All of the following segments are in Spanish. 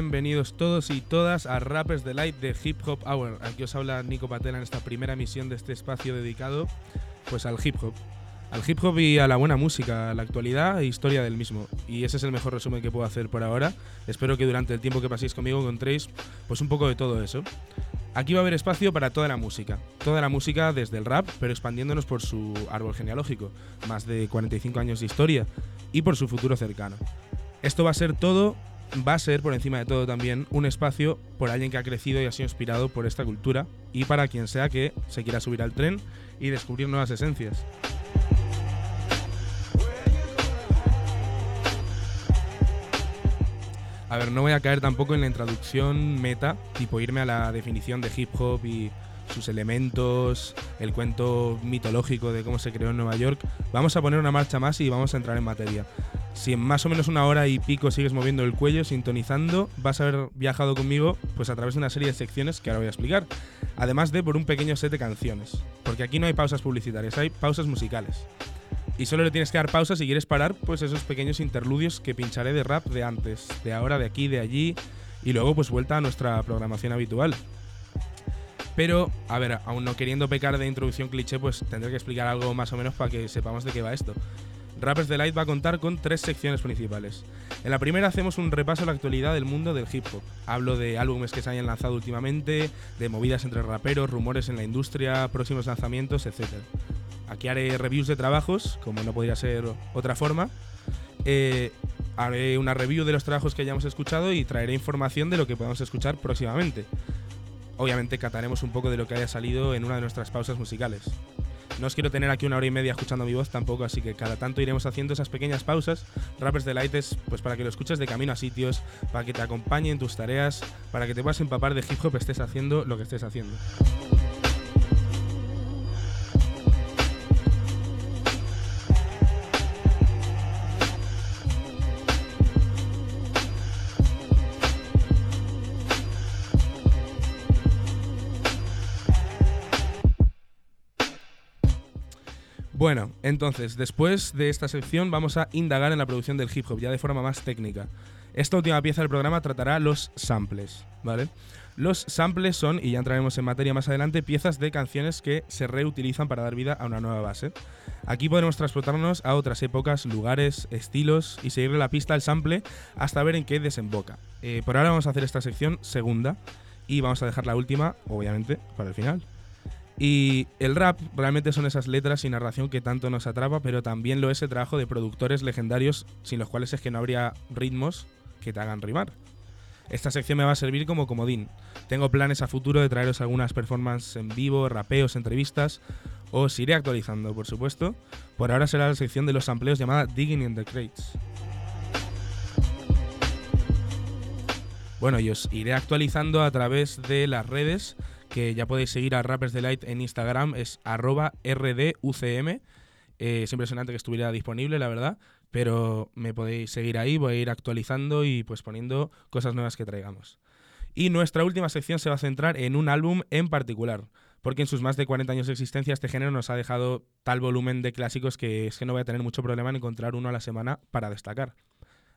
Bienvenidos todos y todas a Rappers Delight de Hip Hop Hour. Aquí os habla Nico Patela en esta primera emisión de este espacio dedicado pues al hip hop. Al hip hop y a la buena música, a la actualidad e historia del mismo. Y ese es el mejor resumen que puedo hacer por ahora. Espero que durante el tiempo que paséis conmigo encontréis pues un poco de todo eso. Aquí va a haber espacio para toda la música. Toda la música desde el rap, pero expandiéndonos por su árbol genealógico, más de 45 años de historia, y por su futuro cercano. Esto va a ser todo va a ser, por encima de todo también, un espacio por alguien que ha crecido y ha sido inspirado por esta cultura y para quien sea que se quiera subir al tren y descubrir nuevas esencias. A ver, no voy a caer tampoco en la introducción meta, tipo irme a la definición de hip hop y sus elementos, el cuento mitológico de cómo se creó en Nueva York. Vamos a poner una marcha más y vamos a entrar en materia. Si en más o menos una hora y pico sigues moviendo el cuello, sintonizando, vas a haber viajado conmigo pues a través de una serie de secciones que ahora voy a explicar. Además de por un pequeño set de canciones. Porque aquí no hay pausas publicitarias, hay pausas musicales. Y solo le tienes que dar pausa si quieres parar pues esos pequeños interludios que pincharé de rap de antes, de ahora, de aquí, de allí. Y luego pues vuelta a nuestra programación habitual. Pero, a ver, aún no queriendo pecar de introducción cliché, pues tendré que explicar algo más o menos para que sepamos de qué va esto. Rappers Delight va a contar con tres secciones principales. En la primera hacemos un repaso a la actualidad del mundo del hip hop. Hablo de álbumes que se hayan lanzado últimamente, de movidas entre raperos, rumores en la industria, próximos lanzamientos, etc. Aquí haré reviews de trabajos, como no podría ser otra forma. Eh, haré una review de los trabajos que hayamos escuchado y traeré información de lo que podamos escuchar próximamente. Obviamente cataremos un poco de lo que haya salido en una de nuestras pausas musicales. No os quiero tener aquí una hora y media escuchando mi voz tampoco, así que cada tanto iremos haciendo esas pequeñas pausas. Rappers Delights, pues para que lo escuches de camino a sitios, para que te acompañe en tus tareas, para que te puedas empapar de hip hop estés haciendo lo que estés haciendo. Bueno, entonces, después de esta sección vamos a indagar en la producción del hip hop ya de forma más técnica. Esta última pieza del programa tratará los samples, ¿vale? Los samples son, y ya entraremos en materia más adelante, piezas de canciones que se reutilizan para dar vida a una nueva base. Aquí podremos transportarnos a otras épocas, lugares, estilos y seguirle la pista al sample hasta ver en qué desemboca. Eh, por ahora vamos a hacer esta sección segunda y vamos a dejar la última, obviamente, para el final. Y el rap realmente son esas letras y narración que tanto nos atrapa, pero también lo es el trabajo de productores legendarios sin los cuales es que no habría ritmos que te hagan rimar. Esta sección me va a servir como comodín. Tengo planes a futuro de traeros algunas performances en vivo, rapeos, entrevistas. Os iré actualizando, por supuesto. Por ahora será la sección de los sampleos llamada Digging in the Crates. Bueno, y os iré actualizando a través de las redes que ya podéis seguir a Rappers Delight en Instagram, es arroba RDUCM. Eh, es impresionante que estuviera disponible, la verdad, pero me podéis seguir ahí, voy a ir actualizando y pues poniendo cosas nuevas que traigamos. Y nuestra última sección se va a centrar en un álbum en particular, porque en sus más de 40 años de existencia este género nos ha dejado tal volumen de clásicos que es que no voy a tener mucho problema en encontrar uno a la semana para destacar.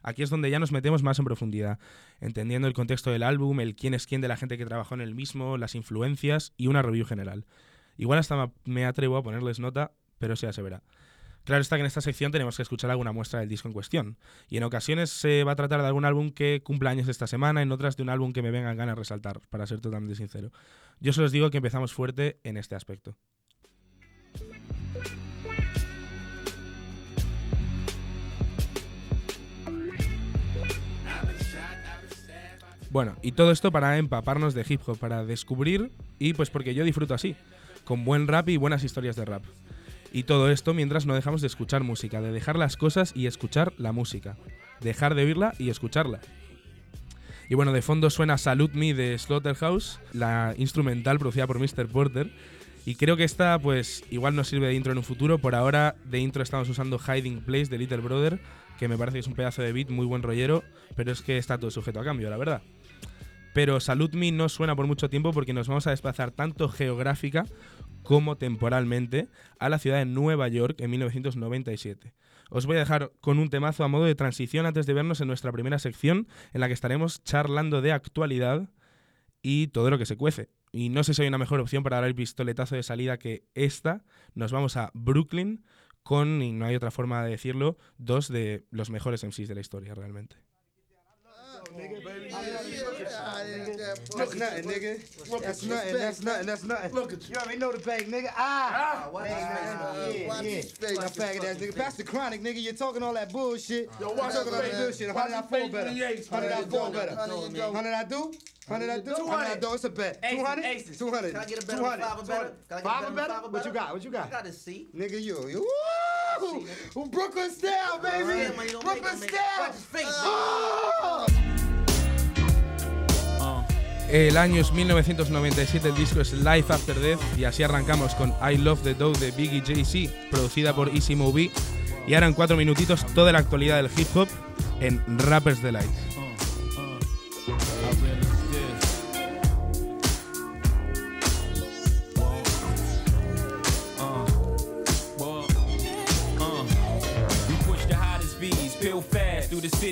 Aquí es donde ya nos metemos más en profundidad, entendiendo el contexto del álbum, el quién es quién de la gente que trabajó en el mismo, las influencias y una review general. Igual hasta me atrevo a ponerles nota, pero sea severa. Claro está que en esta sección tenemos que escuchar alguna muestra del disco en cuestión, y en ocasiones se va a tratar de algún álbum que cumpla años esta semana, en otras de un álbum que me vengan ganas de resaltar, para ser totalmente sincero. Yo solo os digo que empezamos fuerte en este aspecto. Bueno, y todo esto para empaparnos de hip hop, para descubrir y pues porque yo disfruto así, con buen rap y buenas historias de rap. Y todo esto mientras no dejamos de escuchar música, de dejar las cosas y escuchar la música. Dejar de oírla y escucharla. Y bueno, de fondo suena Salute Me de Slaughterhouse, la instrumental producida por Mr. Porter. Y creo que esta, pues, igual nos sirve de intro en un futuro. Por ahora, de intro estamos usando Hiding Place de Little Brother, que me parece que es un pedazo de beat muy buen rollero, pero es que está todo sujeto a cambio, la verdad. Pero Salud Me no suena por mucho tiempo porque nos vamos a desplazar tanto geográfica como temporalmente a la ciudad de Nueva York en 1997. Os voy a dejar con un temazo a modo de transición antes de vernos en nuestra primera sección en la que estaremos charlando de actualidad y todo lo que se cuece. Y no sé si hay una mejor opción para dar el pistoletazo de salida que esta. Nos vamos a Brooklyn con, y no hay otra forma de decirlo, dos de los mejores MCs de la historia realmente. Nigga. Baby, yeah, yeah, That's nothing, nigga. Look that's nothing. That's nothing. That's nothing. Look at you. You already know the bag, nigga. Ah. ah watch man, yeah, watch yeah. Face, now, faggot ass nigga. Pass the chronic, nigga. You're talking all that bullshit. Yo, watch talking all that bullshit. Did I fall better? Did I fall better? Did I do? Hundred I do? Hundred I do? It's a bet. Two hundred? Two hundred. Can I get a better five or better? Five or better? What you got? What you got? I got a C. Nigga, you. you! Brooklyn style, baby. Brooklyn style. His face. Oh! El año es 1997, el disco es Life After Death y así arrancamos con I Love the Dough de Biggie Jay-Z, producida por Easy Movie. Y ahora en cuatro minutitos toda la actualidad del hip hop en Rappers Delight.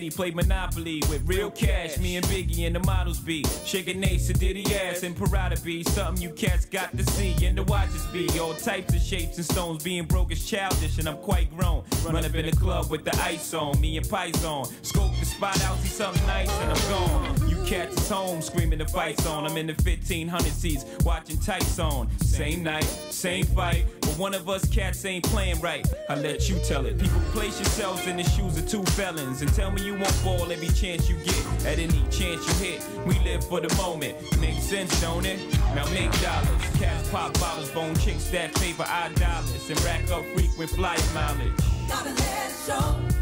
City, play Monopoly with real cash. Me and Biggie and the models be shaking Ace and Diddy ass and Parada be something you cats got to see and the watches be all types of shapes and stones. Being broke is childish and I'm quite grown. Run up in the club with the ice on, me and Pies on. Scope the spot out, see something nice and I'm gone. You cats is home screaming the fights on. I'm in the 1500 seats watching tights on. Same night, same fight. But one of us cats ain't playing right. I let you tell it. People place yourselves in the shoes of two felons and tell me you won't fall every chance you get. At any chance you hit, we live for the moment. Makes sense, don't it? Now make dollars. Cats pop bottles, bone chicks that favor our dollars and rack up frequent flight mileage. Gotta let it show.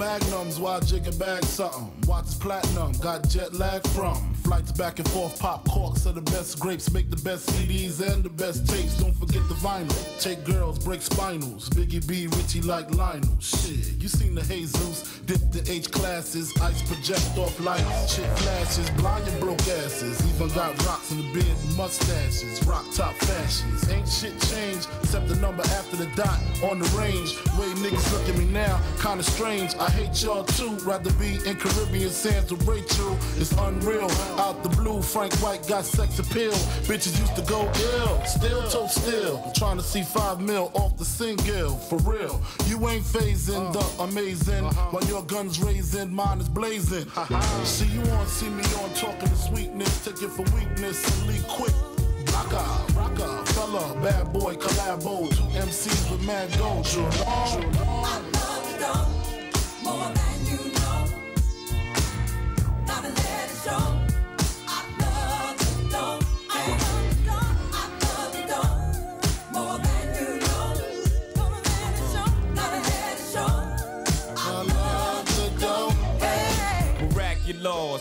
Magnums while jigging bag something. Watch platinum, got jet lag from. Flights back and forth, pop corks are the best grapes, make the best CDs and the best tapes. Don't forget the vinyl. Take girls, break spinals. Biggie B, Richie like Lionel. Shit, you seen the Jesus, dip the H classes, ice project off lights, shit flashes, blind and broke asses. Even got rocks in the beard mustaches, rock top fashions. Ain't shit changed except the number after the dot on the range. Way niggas look at me now, kinda strange. I hate y'all too, rather be in Caribbean sands with Rachel. It's unreal. Out the blue, Frank White got sex appeal. Bitches used to go ill, still toe still. Trying to see five mil off the single, for real. You ain't phasing the uh-huh. amazing uh-huh. while your gun's raising, mine is blazing. see you on, see me on, talking to sweetness, take it for weakness and leave quick. Rocka, rocka, fella, bad boy, collabo, two MCs with mad gold. True, I love you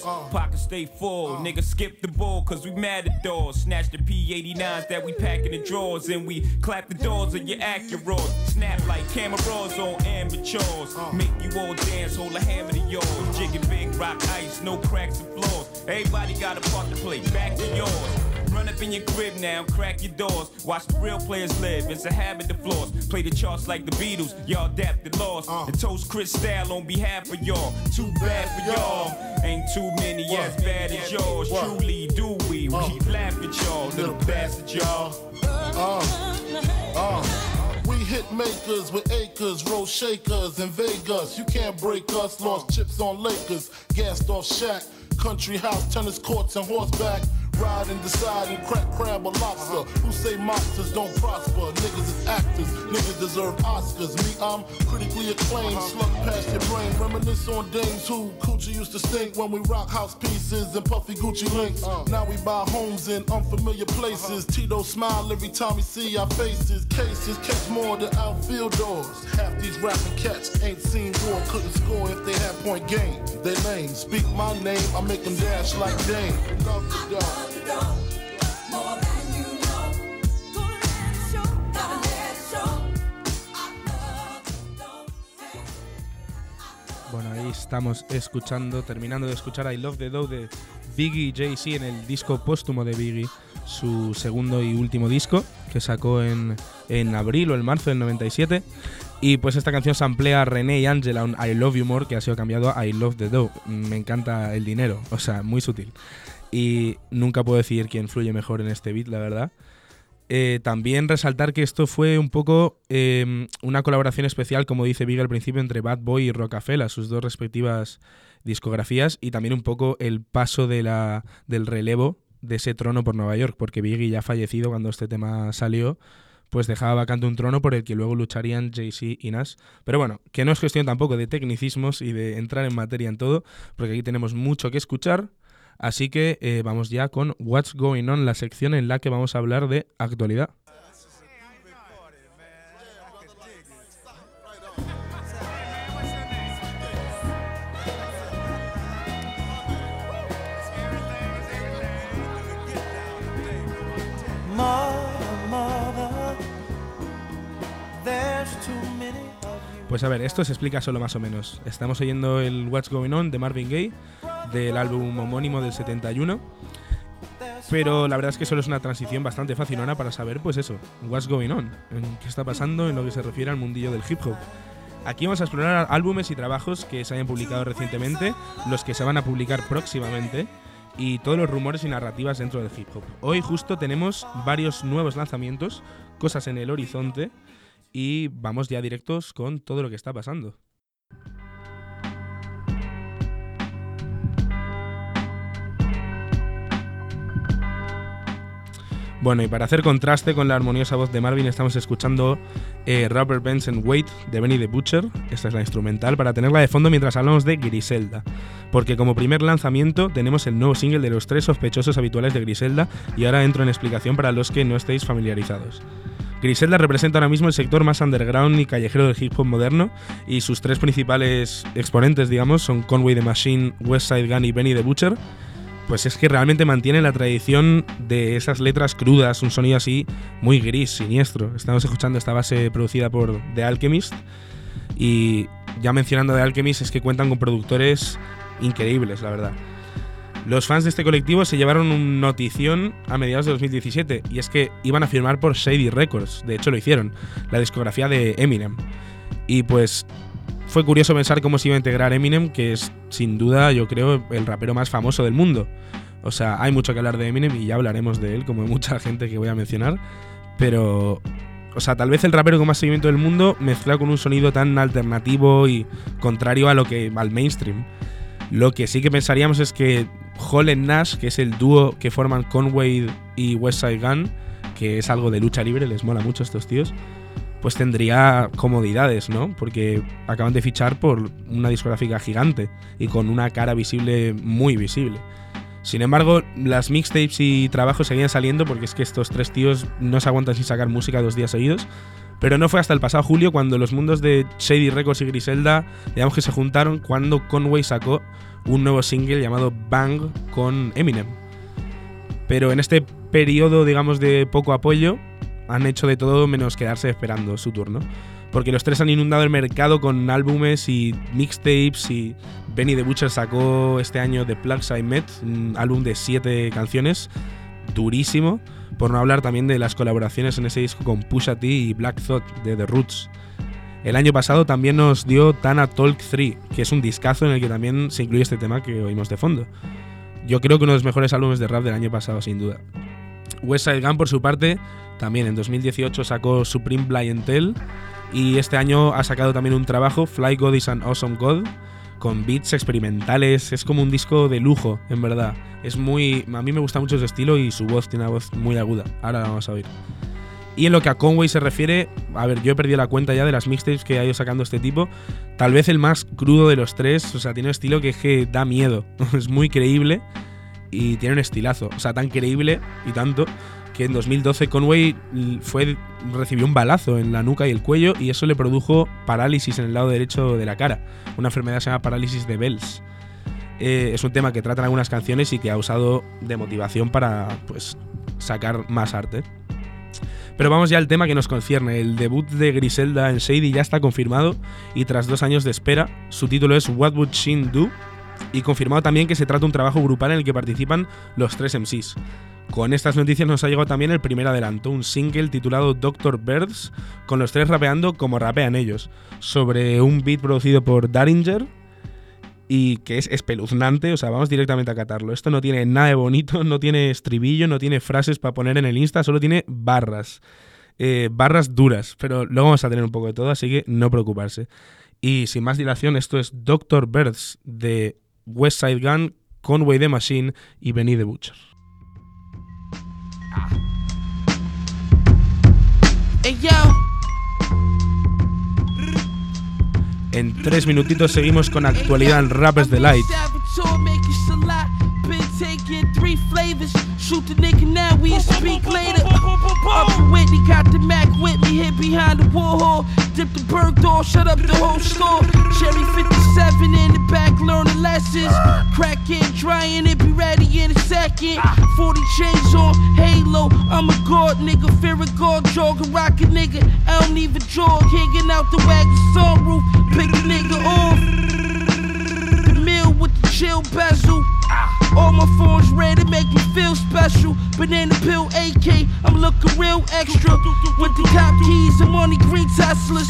Uh. Pockets stay full. Niggas skip the bull cause we mad at doors. Snatch the P89s that we pack in the drawers and we clap the doors of your Acura. Snap like cameras on amateurs. Make you all dance, hold a hammer to yours. Jigging big rock ice, no cracks and flaws. Everybody got a part to play. Back to yours. Run up in your crib now, crack your doors. Watch the real players live. It's a habit to floss. Play the charts like the Beatles. Y'all adapted lost. Uh. And toast Chris Style on behalf of y'all. Too bad for y'all. Ain't too many what? as bad as yours. What? Truly do we. Uh. We laugh at y'all, little bastard y'all. Uh. Uh. We hit makers with acres, roll shakers in Vegas. You can't break us. Lost chips on Lakers, gassed off Shaq. Country house, tennis courts, and horseback. Ride and decide and crack crab or lobster. Who say monsters don't prosper? Niggas is actors. Niggas deserve Oscars. Me, I'm critically acclaimed. Uh-huh. Slug past your brain. Reminisce on dames who coochie used to stink when we rock house pieces and puffy Gucci links. Uh. Now we buy homes in unfamiliar places. Uh-huh. Tito smile every time we see our faces. Cases catch more than outfield doors. Half these rapping cats ain't seen war, couldn't score if they had point game. They lame. Speak my name, I make them dash like Dame. Love the dog. Bueno, ahí estamos escuchando, terminando de escuchar I Love the Dough de Biggie y Jay-Z en el disco póstumo de Biggie, su segundo y último disco que sacó en, en abril o en marzo del 97. Y pues esta canción se amplía a René y Angela un I Love You More que ha sido cambiado a I Love the Dough. Me encanta el dinero, o sea, muy sutil. Y nunca puedo decir quién fluye mejor en este beat, la verdad. Eh, también resaltar que esto fue un poco em, una colaboración especial, como dice Big al principio, entre Bad Boy y Rocafella, sus dos respectivas discografías, y también un poco el paso de la, del relevo de ese trono por Nueva York, porque Biggie ya fallecido cuando este tema salió, pues dejaba vacante un trono por el que luego lucharían Jay-Z y Nas. Pero bueno, que no es cuestión tampoco de tecnicismos y de entrar en materia en todo, porque aquí tenemos mucho que escuchar. Así que eh, vamos ya con What's Going On, la sección en la que vamos a hablar de actualidad. Pues a ver, esto se explica solo más o menos. Estamos oyendo el What's Going On de Marvin Gaye, del álbum homónimo del 71. Pero la verdad es que solo es una transición bastante facilona para saber, pues eso, what's going on, qué está pasando en lo que se refiere al mundillo del hip hop. Aquí vamos a explorar álbumes y trabajos que se hayan publicado recientemente, los que se van a publicar próximamente y todos los rumores y narrativas dentro del hip hop. Hoy justo tenemos varios nuevos lanzamientos, cosas en el horizonte y vamos ya directos con todo lo que está pasando. Bueno, y para hacer contraste con la armoniosa voz de Marvin, estamos escuchando eh, Rubber Bands and Wait de Benny the Butcher. Esta es la instrumental para tenerla de fondo mientras hablamos de Griselda. Porque como primer lanzamiento tenemos el nuevo single de los tres sospechosos habituales de Griselda y ahora entro en explicación para los que no estéis familiarizados. Griselda representa ahora mismo el sector más underground y callejero del hip hop moderno y sus tres principales exponentes, digamos, son Conway the Machine, Westside Gun y Benny the Butcher. Pues es que realmente mantiene la tradición de esas letras crudas, un sonido así muy gris, siniestro. Estamos escuchando esta base producida por The Alchemist y ya mencionando The Alchemist es que cuentan con productores increíbles, la verdad. Los fans de este colectivo se llevaron un notición a mediados de 2017 y es que iban a firmar por Shady Records, de hecho lo hicieron, la discografía de Eminem. Y pues fue curioso pensar cómo se iba a integrar Eminem, que es sin duda yo creo el rapero más famoso del mundo. O sea, hay mucho que hablar de Eminem y ya hablaremos de él, como de mucha gente que voy a mencionar. Pero, o sea, tal vez el rapero con más seguimiento del mundo mezclado con un sonido tan alternativo y contrario a lo que al mainstream. Lo que sí que pensaríamos es que Hall Nash, que es el dúo que forman Conway y Westside Gun, que es algo de lucha libre, les mola mucho a estos tíos, pues tendría comodidades, ¿no? Porque acaban de fichar por una discográfica gigante y con una cara visible muy visible. Sin embargo, las mixtapes y trabajos seguían saliendo porque es que estos tres tíos no se aguantan sin sacar música dos días seguidos. Pero no fue hasta el pasado julio cuando los mundos de Shady Records y Griselda, digamos que se juntaron, cuando Conway sacó un nuevo single llamado Bang con Eminem. Pero en este periodo, digamos, de poco apoyo, han hecho de todo menos quedarse esperando su turno. Porque los tres han inundado el mercado con álbumes y mixtapes y Benny the Butcher sacó este año The Plugs I Met, un álbum de siete canciones, durísimo, por no hablar también de las colaboraciones en ese disco con Pusha T y Black Thought de The Roots. El año pasado también nos dio Tana Talk 3, que es un discazo en el que también se incluye este tema que oímos de fondo. Yo creo que uno de los mejores álbumes de rap del año pasado, sin duda. West Side Gun, por su parte, también en 2018 sacó Supreme Blientel y este año ha sacado también un trabajo, Fly God is an Awesome God, con beats experimentales. Es como un disco de lujo, en verdad. Es muy. A mí me gusta mucho su estilo y su voz tiene una voz muy aguda. Ahora la vamos a oír. Y en lo que a Conway se refiere, a ver, yo he perdido la cuenta ya de las mixtapes que ha ido sacando este tipo. Tal vez el más crudo de los tres, o sea, tiene un estilo que, es que da miedo. es muy creíble y tiene un estilazo. O sea, tan creíble y tanto que en 2012 Conway fue, recibió un balazo en la nuca y el cuello y eso le produjo parálisis en el lado derecho de la cara. Una enfermedad que se llama parálisis de Bells. Eh, es un tema que tratan algunas canciones y que ha usado de motivación para pues, sacar más arte. Pero vamos ya al tema que nos concierne. El debut de Griselda en Shady ya está confirmado y tras dos años de espera, su título es What Would Shin Do? Y confirmado también que se trata de un trabajo grupal en el que participan los tres MCs. Con estas noticias nos ha llegado también el primer adelanto, un single titulado Doctor Birds, con los tres rapeando como rapean ellos, sobre un beat producido por Daringer y que es espeluznante, o sea, vamos directamente a catarlo. Esto no tiene nada de bonito, no tiene estribillo, no tiene frases para poner en el Insta, solo tiene barras. Eh, barras duras, pero luego vamos a tener un poco de todo, así que no preocuparse. Y sin más dilación, esto es Doctor Birds de West Side Gun, Conway the Machine y Benny the Butcher. En tres minutitos seguimos con actualidad en Rappers Delight. Shoot the nigga now, we speak later. Up in Whitney, got the Mac with me, hit behind the Warhol. Dip the door, shut up the whole store. Cherry 57 in the back, learning lessons. Cracking, drying it, be ready in a second. 40 chains on, halo. I'm a god nigga, fear a god, jog a rocket nigga. I don't even jog, hanging out the wagon sunroof. Pick the nigga off. Chill bezel. All my phones ready to make me feel special. Banana pill AK, I'm looking real extra. With the top keys, I'm on the green Teslas.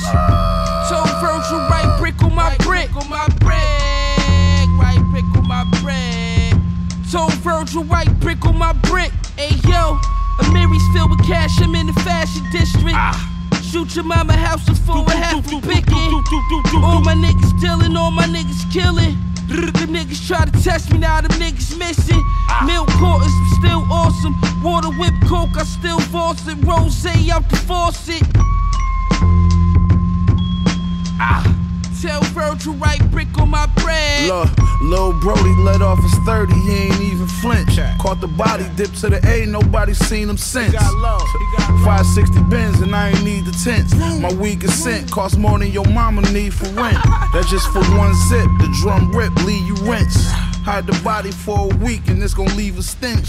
So Virgil, right brick on my brick. On my brick, right brick on my brick. So Virgil, right brick on my brick. Hey yo, Amiri's filled with cash, I'm in the fashion district. Ah. Shoot your mama house before a half a picking. All my niggas dealing, all my niggas killing. Them niggas try to test me, now them niggas missing. Milk quarters, still awesome. Water whip coke, I still force it. Rose out the faucet. Ah. Tell Virgil right brick on my bread. Look, Lil Brody let off his 30, he ain't even flinch. Caught the body, dip to the A, nobody seen him since. 560 bins and I ain't need the tents. My weed consent cost more than your mama need for rent. That's just for one zip, the drum rip, leave you rinse. Hide the body for a week and it's gonna leave a stench.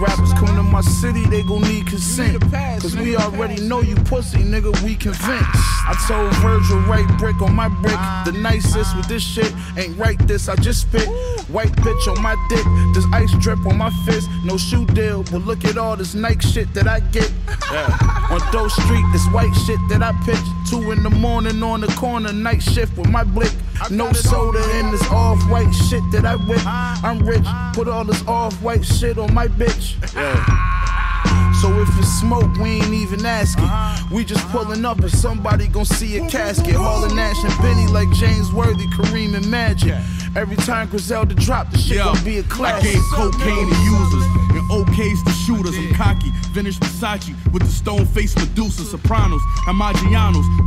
Rappers come to my city, they gon' need consent. Cause we already know you pussy, nigga, we convinced. I told Virgil, right brick on my brick. The nicest with this shit ain't right this, I just spit. White bitch on my dick, this ice drip on my fist. No shoe deal, but look at all this Nike shit that I get. Yeah. On Doe Street, this white shit that I pitch. Two in the morning on the corner, night shift with my blick. No soda in this off white shit that I whip. I'm rich, put all this off white shit on my bitch. Yeah. So if it's smoke, we ain't even asking. Uh-huh. We just pulling up and somebody gon' see a casket. Hauling Nash and Benny like James Worthy, Kareem and Magic. Every time Griselda drop, the shit gon' be a classic. I gave cocaine to users and OKs to shooters. I'm cocky, vintage Versace with the stone face Medusa, Sopranos, and.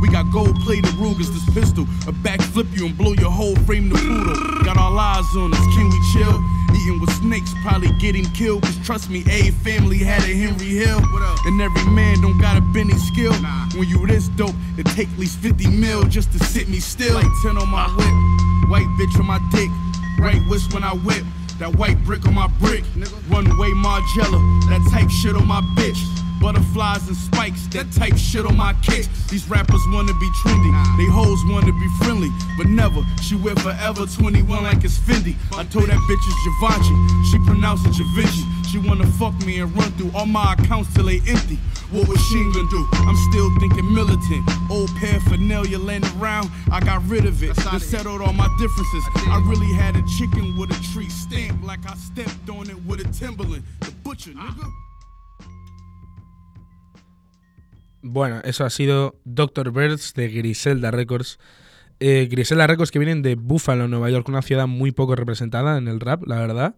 We got gold plated Rugers, this pistol, a backflip you and blow your whole frame to poodle. Got all eyes on us, can we chill? Eating with snakes, probably getting killed. Cause trust me, a family had a Henry Hill. And every man don't got a Benny skill. When you this dope, it take at least 50 mil just to sit me still. Like 10 on my whip, white bitch on my dick, right whisk when I whip. That white brick on my brick, runway Margella, that type shit on my bitch. Butterflies and spikes, that type shit on my kicks. These rappers wanna be trendy, they hoes wanna be friendly, but never. She wear forever 21 like it's Fendi. I told that bitch it's Givenchy, she pronounced it Givenchy. She wanna fuck me and run through all my accounts till they empty. What was she gonna do? I'm still thinking militant. Old paraphernalia laying around, I got rid of it. Just settled all my differences. I really had a chicken with a tree stamp, like I stepped on it with a Timberland. The butcher, nigga. Bueno, eso ha sido Dr. Birds de Griselda Records. Eh, Griselda Records que vienen de Buffalo, Nueva York, una ciudad muy poco representada en el rap, la verdad.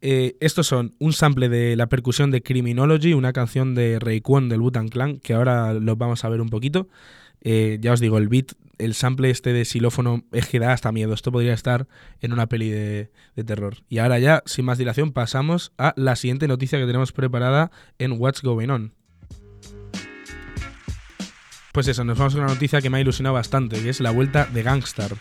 Eh, estos son un sample de la percusión de Criminology, una canción de Rayquan del Butan Clan, que ahora los vamos a ver un poquito. Eh, ya os digo, el beat, el sample este de xilófono es que da hasta miedo. Esto podría estar en una peli de, de terror. Y ahora ya, sin más dilación, pasamos a la siguiente noticia que tenemos preparada en What's Going On. Pues eso, nos vamos a una noticia que me ha ilusionado bastante, que es la vuelta de Gangstar.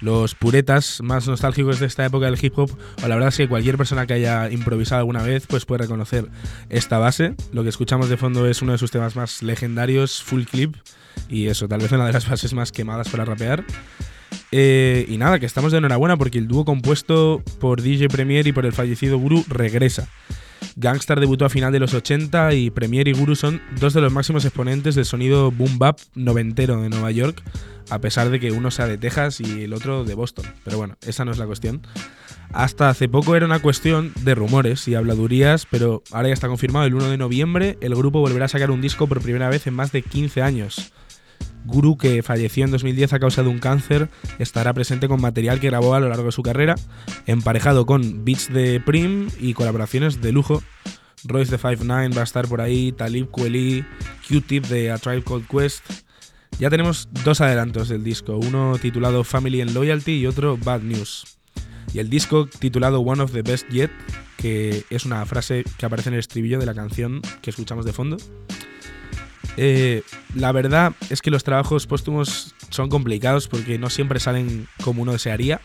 Los puretas más nostálgicos de esta época del hip hop, o la verdad es que cualquier persona que haya improvisado alguna vez, pues puede reconocer esta base. Lo que escuchamos de fondo es uno de sus temas más legendarios, Full Clip, y eso, tal vez una de las bases más quemadas para rapear. Eh, y nada, que estamos de enhorabuena porque el dúo compuesto por DJ Premier y por el fallecido Guru regresa. Gangstar debutó a final de los 80 y Premier y Guru son dos de los máximos exponentes del sonido boom bap noventero de Nueva York, a pesar de que uno sea de Texas y el otro de Boston. Pero bueno, esa no es la cuestión. Hasta hace poco era una cuestión de rumores y habladurías, pero ahora ya está confirmado, el 1 de noviembre el grupo volverá a sacar un disco por primera vez en más de 15 años. Guru, que falleció en 2010 a causa de un cáncer, estará presente con material que grabó a lo largo de su carrera, emparejado con beats de Prim y colaboraciones de lujo. Royce de 5'9 va a estar por ahí, Talib Kweli, Q-Tip de A Tribe Called Quest. Ya tenemos dos adelantos del disco, uno titulado Family and Loyalty y otro Bad News. Y el disco titulado One of the Best Yet, que es una frase que aparece en el estribillo de la canción que escuchamos de fondo. Eh, la verdad es que los trabajos póstumos son complicados porque no siempre salen como uno desearía.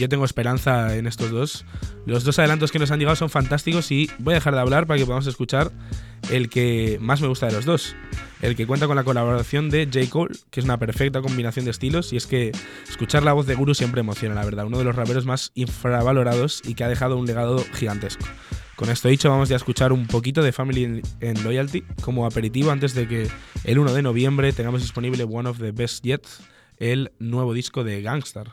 Yo tengo esperanza en estos dos. Los dos adelantos que nos han llegado son fantásticos y voy a dejar de hablar para que podamos escuchar el que más me gusta de los dos. El que cuenta con la colaboración de J. Cole, que es una perfecta combinación de estilos. Y es que escuchar la voz de Guru siempre emociona, la verdad. Uno de los raperos más infravalorados y que ha dejado un legado gigantesco. Con esto dicho, vamos a escuchar un poquito de Family and Loyalty como aperitivo antes de que el 1 de noviembre tengamos disponible One of the Best Yet, el nuevo disco de Gangstar.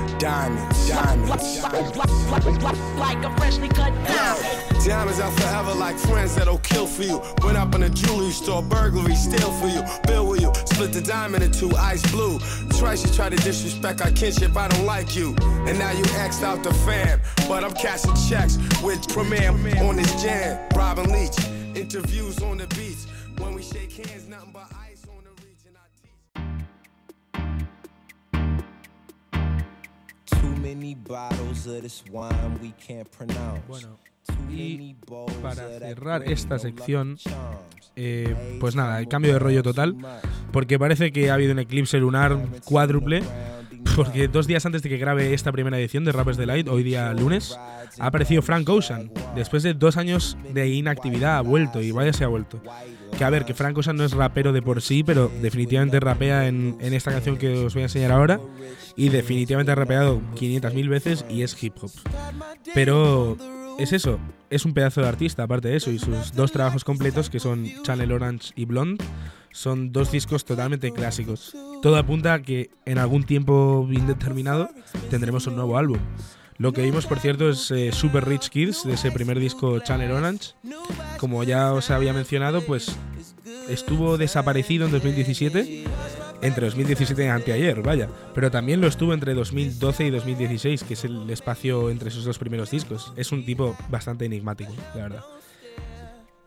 diamonds, diamonds. Like a freshly cut diamond. Diamonds are forever like friends that'll kill for you. Went up in a jewelry store, burglary, steal for you, bill with you, split the diamond in two, ice blue. Twice you try to disrespect our kinship, I don't like you. And now you axed out the fam, but I'm cashing checks with Premier on this jam. Robin Leach, interviews on the beach. When we shake hands, nothing Bueno, y para cerrar esta sección, eh, pues nada, el cambio de rollo total, porque parece que ha habido un eclipse lunar cuádruple, porque dos días antes de que grabe esta primera edición de Rappers Delight, hoy día lunes, ha aparecido Frank Ocean. Después de dos años de inactividad ha vuelto, y vaya se ha vuelto. Que a ver, que Frank Ocean no es rapero de por sí, pero definitivamente rapea en, en esta canción que os voy a enseñar ahora, y definitivamente ha rapeado 500.000 veces y es hip hop. Pero es eso, es un pedazo de artista, aparte de eso, y sus dos trabajos completos, que son Channel Orange y Blonde, son dos discos totalmente clásicos. Todo apunta a que en algún tiempo indeterminado tendremos un nuevo álbum. Lo que vimos, por cierto, es eh, Super Rich Kids, de ese primer disco Channel Orange. Como ya os había mencionado, pues estuvo desaparecido en 2017, entre 2017 y anteayer, vaya, pero también lo estuvo entre 2012 y 2016, que es el espacio entre esos dos primeros discos. Es un tipo bastante enigmático, la verdad.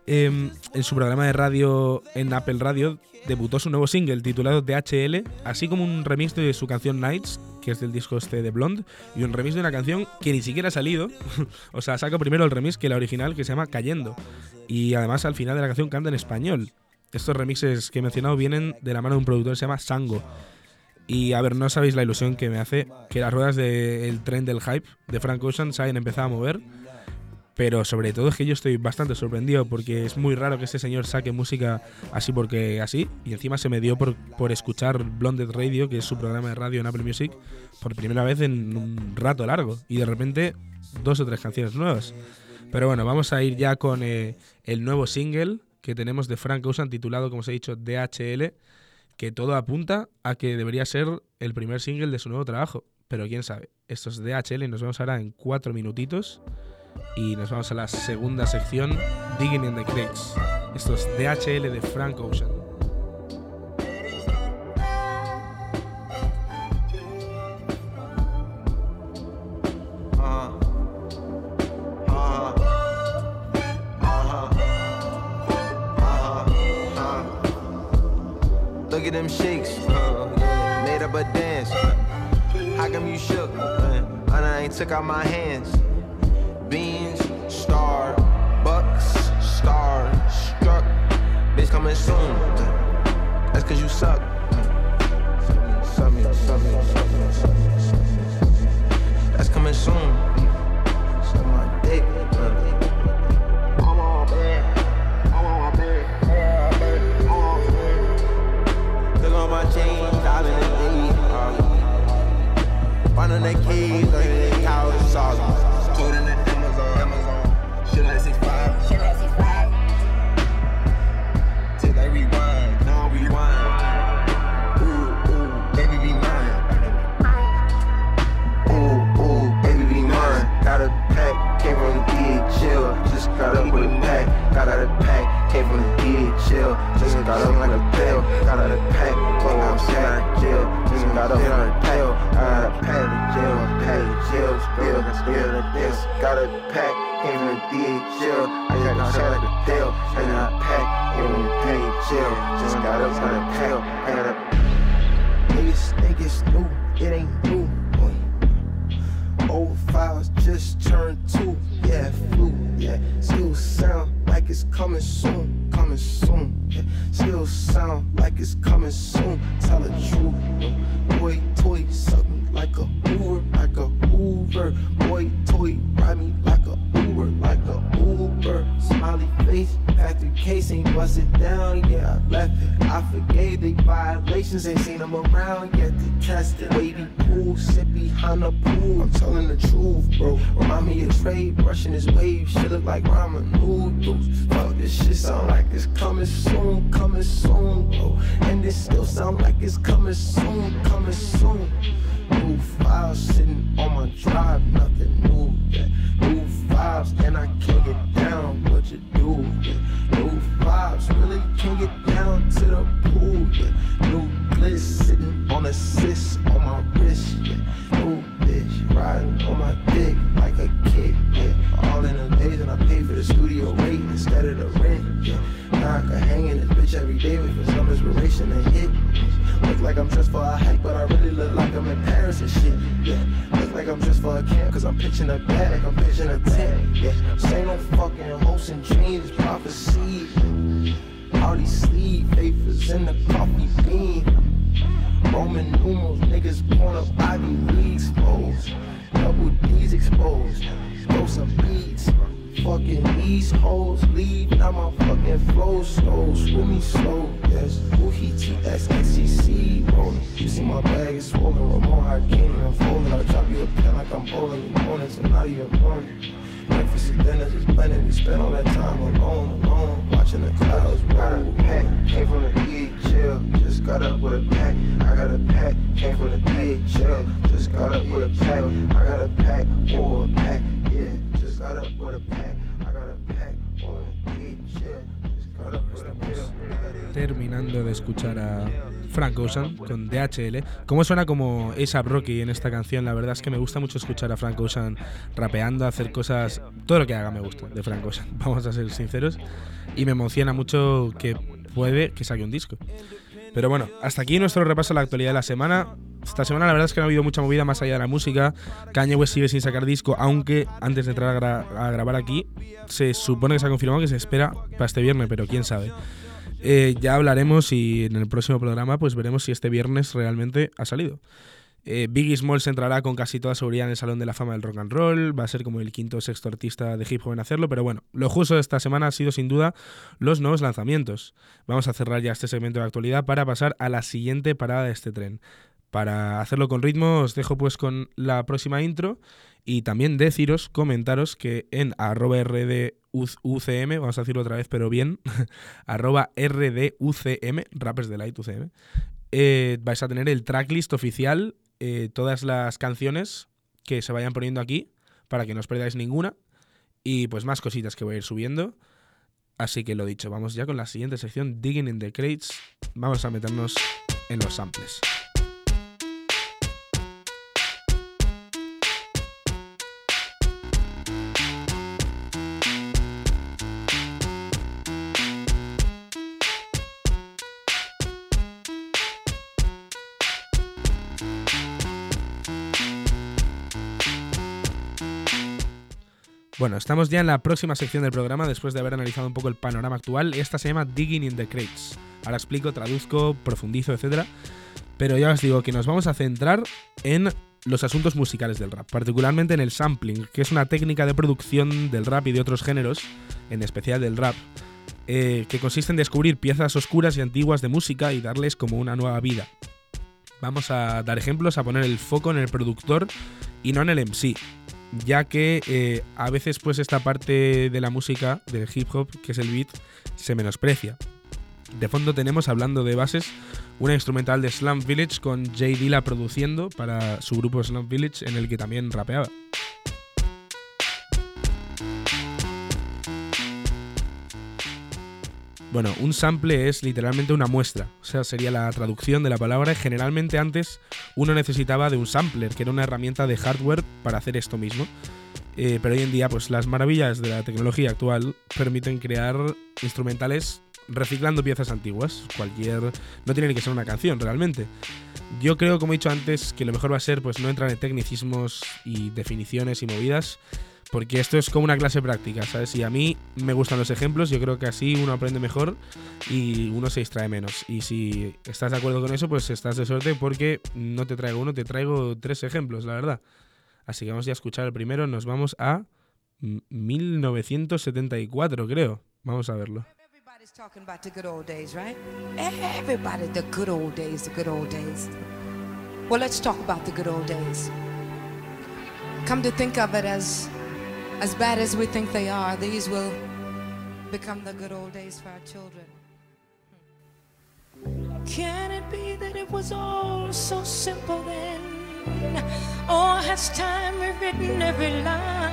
Em, en su programa de radio en Apple Radio debutó su nuevo single titulado DHL, así como un remix de su canción Nights, que es del disco este de Blonde, y un remix de una canción que ni siquiera ha salido. o sea, saca primero el remix que la original, que se llama Cayendo. Y además al final de la canción canta en español. Estos remixes que he mencionado vienen de la mano de un productor que se llama Sango. Y a ver, no sabéis la ilusión que me hace que las ruedas del tren del hype de Frank Ocean se hayan empezado a mover. Pero sobre todo es que yo estoy bastante sorprendido porque es muy raro que este señor saque música así porque así. Y encima se me dio por, por escuchar Blonded Radio, que es su programa de radio en Apple Music, por primera vez en un rato largo. Y de repente dos o tres canciones nuevas. Pero bueno, vamos a ir ya con eh, el nuevo single que tenemos de Frank Ocean titulado, como os he dicho, DHL, que todo apunta a que debería ser el primer single de su nuevo trabajo. pero quién sabe. Esto es DHL nos vemos ahora en cuatro minutitos. Y nos vamos a la segunda sección, Digging in the Crates. Esto es DHL de Frank Ocean. Look at them shakes, uh, made up a dance. How come you shook? And I ain't took out my hands. Beans, star, bucks, star, struck. Bitch coming soon. That's cause you suck. That's coming soon. Suck my dick. Uh, Finding that cave, like that couch sauce. This. Got a pack, from the DHL. I got shot like a tail. I pack, from the DHL. Just got up on a tail. I got a Niggas think it's new, it ain't new. Old files just turned two, yeah, flu, yeah. Still sound like it's coming soon, coming soon, yeah. Still sound like it's coming soon. Tell the truth, boy, toy suck like a Uber, like a Uber. Boy, toy ride me like a Uber, like a Uber. Smiley face, factory case ain't busted down, yeah. I left it, I forgave the violations, ain't seen them around yet to test it. Pool, sit behind the pool. I'm telling the truth, bro. Remind me of Trey brushing his waves, shit look like ramen noodles. Fuck, this shit sound like it's coming soon, coming soon, bro. And this still sound like it's coming soon, coming soon. Files sitting on my drive, nothing new, yeah. New files, and I can't get down what you do, yeah. New vibes, really can't get down to the pool, yeah. New bliss sitting on assist on my wrist, yeah. New bitch riding on my dick like a kid, yeah. All in the days and I pay for the studio rate instead of the rent, yeah. Now I can hang in this bitch every day with some inspiration to hit. Look like I'm dressed for a hike, but I really look like I'm in Paris and shit. Yeah, look like I'm dressed for a camp, cause I'm pitching a bag, I'm pitching a tent. Yeah, ain't no fucking hopes and dreams, prophecy. All these sleeve papers in the coffee bean. Roman numerals, niggas point up Ivy Leagues exposed. Double D's exposed. Throw some beats. Fucking these hoes leave. Now my fucking flow slow. Screw me slow. Yes. Woohee TSXCC Frank Ocean con DHL. ¿Cómo suena como A$AP Rocky en esta canción? La verdad es que me gusta mucho escuchar a Frank Ocean rapeando, hacer cosas... Todo lo que haga me gusta de Frank Ocean, vamos a ser sinceros. Y me emociona mucho que puede que saque un disco. Pero bueno, hasta aquí nuestro repaso a la actualidad de la semana. Esta semana la verdad es que no ha habido mucha movida más allá de la música. Kanye West sigue sin sacar disco, aunque antes de entrar a, a grabar aquí se supone que se ha confirmado que se espera para este viernes, pero quién sabe. Eh, ya hablaremos y en el próximo programa pues veremos si este viernes realmente ha salido. Eh, Biggie Smalls entrará con casi toda seguridad en el Salón de la Fama del Rock and Roll, va a ser como el quinto o sexto artista de hip hop en hacerlo, pero bueno, lo justo de esta semana ha sido sin duda los nuevos lanzamientos. Vamos a cerrar ya este segmento de actualidad para pasar a la siguiente parada de este tren. Para hacerlo con ritmo os dejo pues con la próxima intro y también deciros, comentaros que en arroba RDUCM, vamos a decirlo otra vez pero bien, arroba RDUCM, Rappers Delight UCM, eh, vais a tener el tracklist oficial eh, todas las canciones que se vayan poniendo aquí para que no os perdáis ninguna. Y pues más cositas que voy a ir subiendo. Así que lo dicho, vamos ya con la siguiente sección, Digging in the Crates. Vamos a meternos en los samples. Bueno, estamos ya en la próxima sección del programa después de haber analizado un poco el panorama actual. Esta se llama Digging in the Crates. Ahora explico, traduzco, profundizo, etc. Pero ya os digo que nos vamos a centrar en los asuntos musicales del rap, particularmente en el sampling, que es una técnica de producción del rap y de otros géneros, en especial del rap, eh, que consiste en descubrir piezas oscuras y antiguas de música y darles como una nueva vida. Vamos a dar ejemplos, a poner el foco en el productor y no en el MC, ya que eh, a veces pues esta parte de la música, del hip hop, que es el beat, se menosprecia. De fondo tenemos, hablando de bases, una instrumental de Slum Village con Jay Dilla produciendo para su grupo Slum Village en el que también rapeaba. Bueno, un sample es literalmente una muestra, o sea, sería la traducción de la palabra. Generalmente antes uno necesitaba de un sampler, que era una herramienta de hardware para hacer esto mismo. Eh, pero hoy en día, pues las maravillas de la tecnología actual permiten crear instrumentales reciclando piezas antiguas. Cualquier. No tiene que ser una canción, realmente. Yo creo, como he dicho antes, que lo mejor va a ser pues no entrar en tecnicismos y definiciones y movidas. Porque esto es como una clase práctica, ¿sabes? Y a mí me gustan los ejemplos, yo creo que así uno aprende mejor y uno se distrae menos. Y si estás de acuerdo con eso, pues estás de suerte porque no te traigo uno, te traigo tres ejemplos, la verdad. Así que vamos ya a escuchar el primero, nos vamos a 1974, creo. Vamos a verlo. Well, let's talk about the good old days. Come to think of it as as bad as we think they are, these will become the good old days for our children. Can it be that it was all so simple then? Or has time rewritten every line?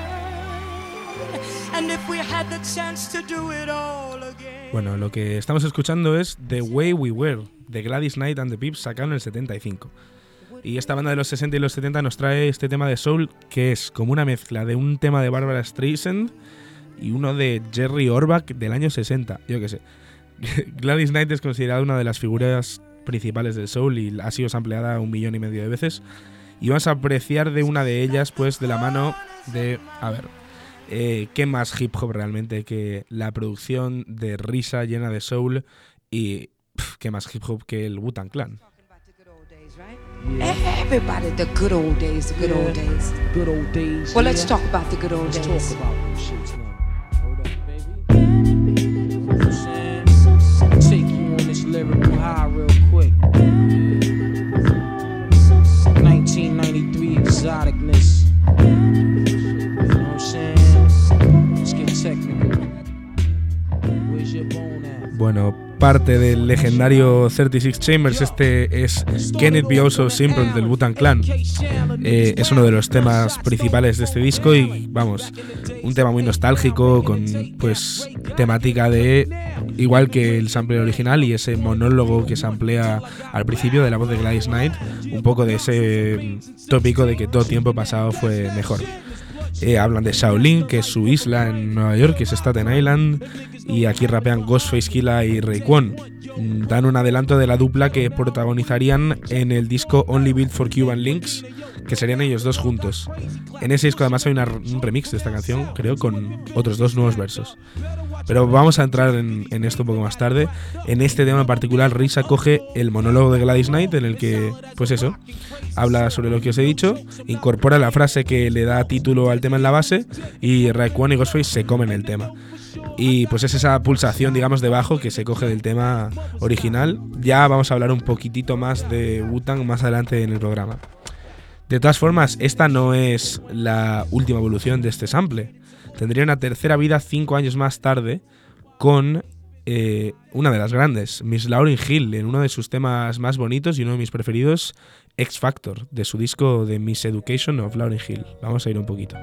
And if we had the chance to do it all again. Bueno, lo que estamos escuchando es The Way We Were, de Gladys Knight and the Pips, sacado en el 75. Y esta banda de los 60 y los 70 nos trae este tema de soul que es como una mezcla de un tema de Barbara Streisand y uno de Jerry Orbach del año 60, yo qué sé. Gladys Knight es considerada una de las figuras principales del soul y ha sido sampleada un millón y medio de veces. Y vamos a apreciar de una de ellas, pues, de la mano de. A ver. Eh, ¿Qué más hip hop realmente que la producción de risa llena de soul? Y. pf, ¿Qué más hip hop que el Wu-Tang Clan? Days, right? Everybody, the good old days, the good old days. Good old days. Well, let's yeah. talk about the good old Let's days. talk about them shits now. Hold up, baby. You know what I'm saying? Take you on this lyrical high real quick. 1993 exoticness. You know what I'm saying? Let's get technical. Where's your bone at? Bueno, parte del legendario 36 Chambers, este es Can It Be Also Simple del Wu-Tang Clan. Eh, es uno de los temas principales de este disco y vamos, un tema muy nostálgico con pues temática de igual que el sample original y ese monólogo que se emplea al principio de la voz de Gladys Knight, un poco de ese tópico de que todo tiempo pasado fue mejor. Eh, hablan de Shaolin, que es su isla en Nueva York, que es Staten Island, y aquí rapean Ghostface Killa y Raekwon. Mm, Dan un adelanto de la dupla que protagonizarían en el disco Only Built for Cuban Links, que serían ellos dos juntos. En ese disco además hay una- un remix de esta canción, creo, con otros dos nuevos versos. Pero vamos a entrar en, en esto un poco más tarde. En este tema en particular, Risa coge el monólogo de Gladys Knight, en el que, pues eso, habla sobre lo que os he dicho, incorpora la frase que le da título al tema en la base, y Raekwon y Ghostface se comen el tema. Y pues es esa pulsación, digamos, de bajo que se coge del tema original. Ya vamos a hablar un poquitito más de Wu-Tang más adelante en el programa. De todas formas, esta no es la última evolución de este sample. Tendría una tercera vida cinco años más tarde con eh, una de las grandes, Miss Lauryn Hill, en uno de sus temas más bonitos y uno de mis preferidos, X Factor, de su disco The Miseducation of Lauryn Hill. Vamos a ir un poquito.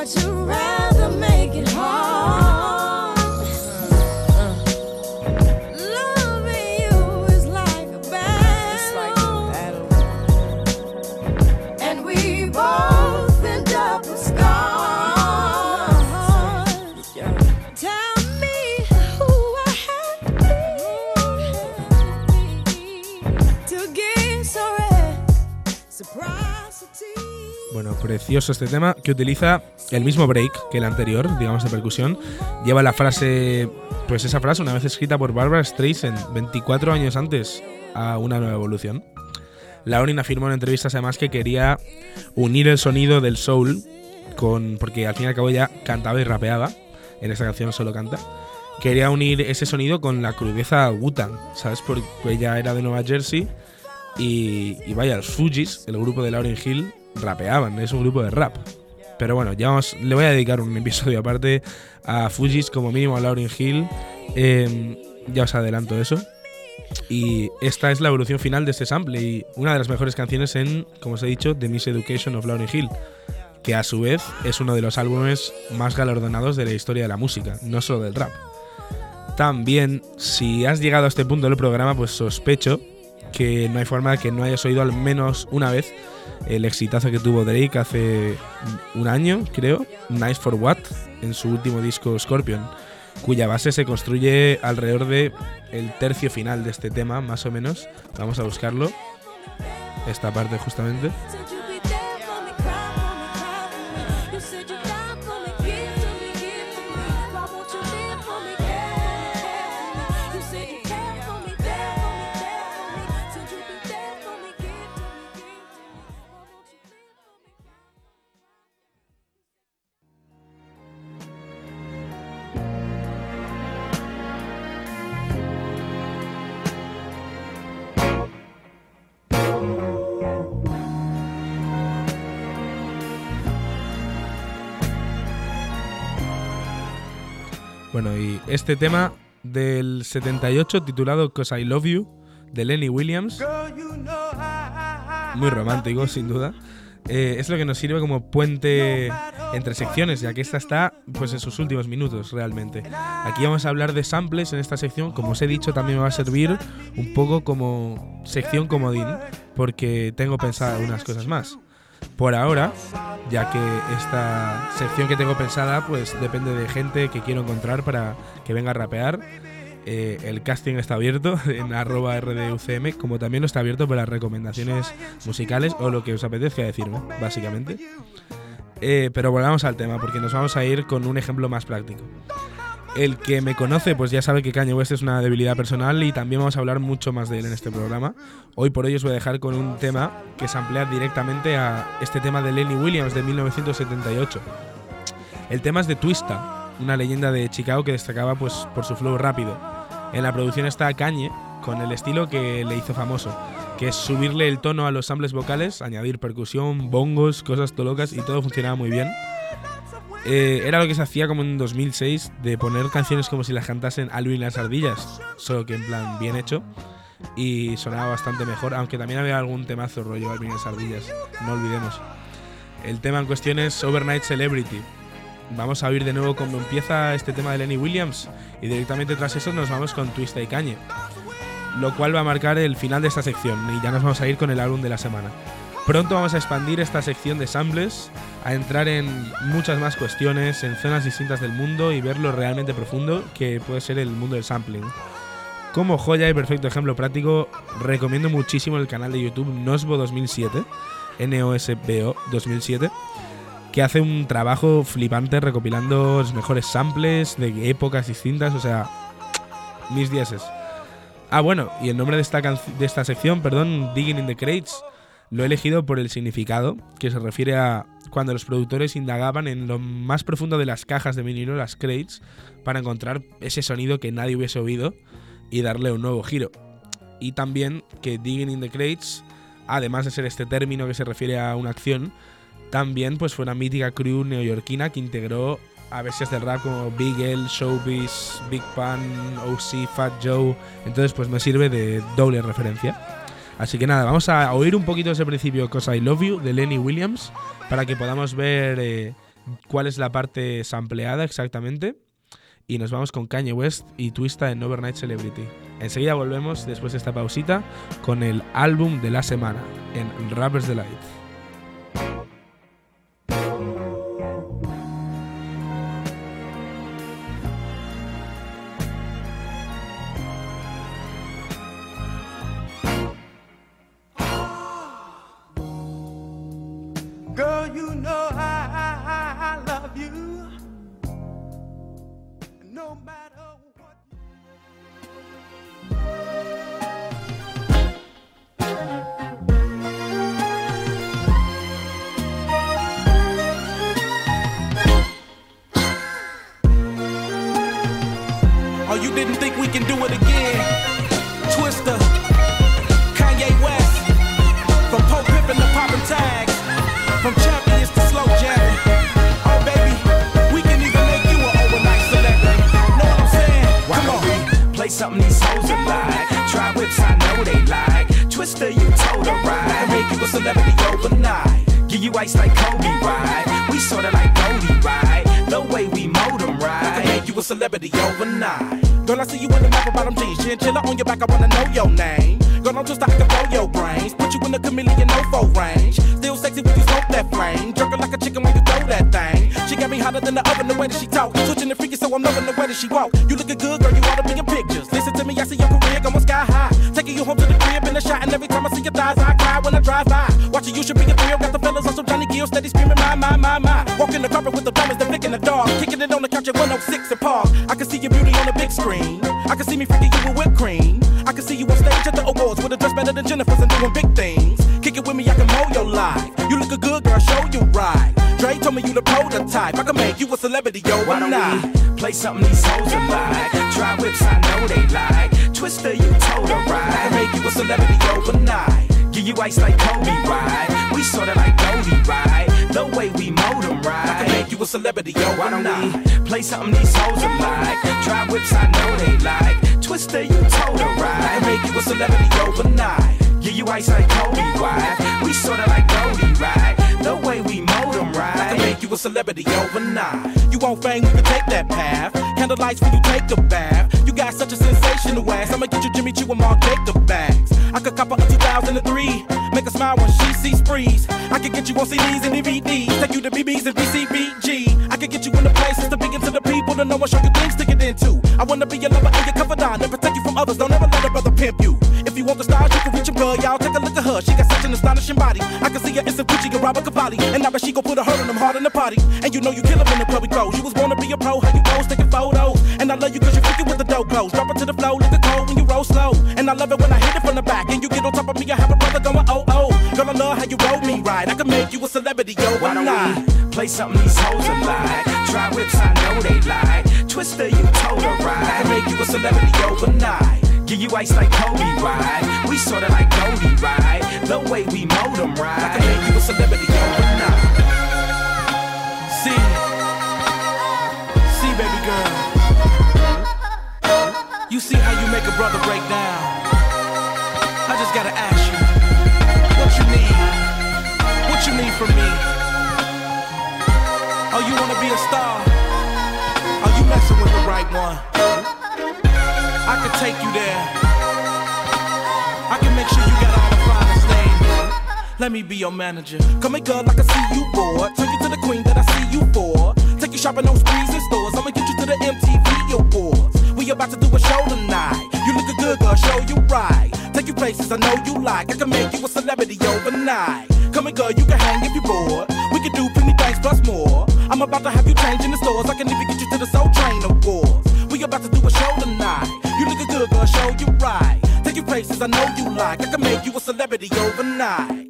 But you precioso este tema que utiliza el mismo break que el anterior, digamos de percusión. Lleva la frase, pues esa frase una vez escrita por Barbara Streisand 24 años antes a una nueva evolución. Lauren afirmó en entrevistas además que quería unir el sonido del soul con porque al fin y al cabo ella cantaba y rapeaba, en esta canción solo canta. Quería unir ese sonido con la crudeza Wu-Tang, ¿sabes? Porque ella era de Nueva Jersey y, y vaya, los Fujis, el grupo de Lauryn Hill, rapeaban, es un grupo de rap. Pero bueno, ya vamos, le voy a dedicar un episodio aparte a Fujis, como mínimo a Lauryn Hill. Eh, ya os adelanto eso. Y esta es la evolución final de este sample y una de las mejores canciones en, como os he dicho, The Miseducation of Lauryn Hill, que a su vez es uno de los álbumes más galardonados de la historia de la música, no solo del rap. También, si has llegado a este punto del programa, pues sospecho que no hay forma de que no hayas oído al menos una vez el exitazo que tuvo Drake hace un año, creo, Nice for What, en su último disco Scorpion, cuya base se construye alrededor de el tercio final de este tema, más o menos. Vamos a buscarlo. Esta parte justamente. Este tema del 78 titulado Cause I Love You, de Lenny Williams, muy romántico sin duda, eh, es lo que nos sirve como puente entre secciones, ya que esta está pues en sus últimos minutos realmente. Aquí vamos a hablar de samples en esta sección, como os he dicho también me va a servir un poco como sección comodín, porque tengo pensado unas cosas más. Por ahora, ya que esta sección que tengo pensada pues depende de gente que quiero encontrar para que venga a rapear. Eh, el casting está abierto en arroba rducm, como también está abierto para recomendaciones musicales o lo que os apetezca decirme, básicamente. Eh, pero volvamos al tema, porque nos vamos a ir con un ejemplo más práctico. El que me conoce, pues ya sabe que Kanye West es una debilidad personal y también vamos a hablar mucho más de él en este programa. Hoy por hoy os voy a dejar con un tema que se amplía directamente a este tema de Lenny Williams de 1978. El tema es de Twista, una leyenda de Chicago que destacaba pues, por su flow rápido. En la producción está Kanye, con el estilo que le hizo famoso, que es subirle el tono a los samples vocales, añadir percusión, bongos, cosas tolocas y todo funcionaba muy bien. Eh, era lo que se hacía como en 2006, de poner canciones como si las cantasen Alvin y las ardillas, solo que en plan bien hecho. Y sonaba bastante mejor, aunque también había algún temazo rollo Alvin y las ardillas, no olvidemos. El tema en cuestión es Overnight Celebrity. Vamos a oír de nuevo cómo empieza este tema de Lenny Williams y directamente tras eso nos vamos con Twista y Cañe. Lo cual va a marcar el final de esta sección y ya nos vamos a ir con el álbum de la semana. Pronto vamos a expandir esta sección de samples, a entrar en muchas más cuestiones, en zonas distintas del mundo y ver lo realmente profundo que puede ser el mundo del sampling. Como joya y perfecto ejemplo práctico, recomiendo muchísimo el canal de YouTube Nosbo 2007, NOSBO 2007, que hace un trabajo flipante recopilando los mejores samples de épocas distintas, o sea, mis dieces. Ah, bueno, y el nombre de esta, de esta sección, perdón, Digging in the Crates, lo he elegido por el significado, que se refiere a cuando los productores indagaban en lo más profundo de las cajas de vinilo, las crates, para encontrar ese sonido que nadie hubiese oído y darle un nuevo giro. Y también que Digging in the Crates además de ser este término que se refiere a una acción, también pues fue una mítica crew neoyorquina que integró a bestias del rap como Big L, Showbiz, Big Pan, OC, Fat Joe. Entonces pues me sirve de doble referencia. Así que nada, vamos a oír un poquito ese principio Cause I Love You de Lenny Williams para que podamos ver eh, cuál es la parte sampleada exactamente. Y nos vamos con Kanye West y Twista en Overnight Celebrity. Enseguida volvemos después de esta pausita con el álbum de la semana en Rappers Delight. Show you right. Dre told me you the prototype. I can make you a celebrity, yo, Why don't we play something these hoes are like? Try whips, I know they like. Twister, you told her I can make you a celebrity overnight. Give you ice like Kobe, right? We sorta like Goldie, right? The way we mold 'em, I right? can make you a celebrity, yo, Why don't we play something these hoes are like? Try whips, I know they like. Twister, you told her I can make you a celebrity overnight. Give you ice like Kobe, right? We sorta like Goldie, right? The way we mold 'em, I can right? make you a celebrity overnight. You won't fame, we can take that path. Candlelights when you take a bath. You got such a sensational ass. I'ma get you Jimmy Choo and Mark Jacob bags. I could cop a 2003. Make her smile when she sees sprees. I could get you on CDs and DVDs. Take you to BBs and BCBG. I could get you in the places to be into the people to know and show things to get into. I wanna be your lover and your confidant and protect you from others. Don't ever let a brother pimp you. If you want the stars, you can reach 'em, girl. Y'all astonishing body. I can see her in some Gucci and Robert Cavalli. And now she gon' put a hurt on them hard in the party. And you know you kill kill 'em in the club we go. You was born to be a pro, how you pose, taking photos. And I love you cause you freaking with the dope clothes. Drop it to the flow, look at cold when you roll slow. And I love it when I hit it from the back. And you get on top of me, I have a brother going oh oh. Girl, I love how you roll me right. I can make you a celebrity, yo, Why not. play something these hoes are like? Try whips, I know they like. Twister, you told her I right. can make you a celebrity overnight. Give you ice like Kobe, right? We sorta like Goldie, right? The way we mold 'em, I can right? make you a celebrity overnight. See, see, baby girl. You see how you make a brother break down. I just gotta ask you, what you need? What you need from me? Oh, you wanna be a star? Are you messing with the right one? I can take you there. I can make sure you got all the finest things. Let me be your manager. Come here, girl, I can see you bored. Turn you to the queen that I see you for. Take you shopping on sprees and stores. I'ma get you to the MTV Awards. We about to do a show tonight. You looking good, girl, show you right. Take you places I know you like. I can make you a celebrity overnight. Come here, girl, you can hang if you bored. We can do plenty things plus more. I'm about to have you change in the stores. I can even get you to the Soul Train Awards. Show you right. Take you places I know you like. I can make you a celebrity overnight.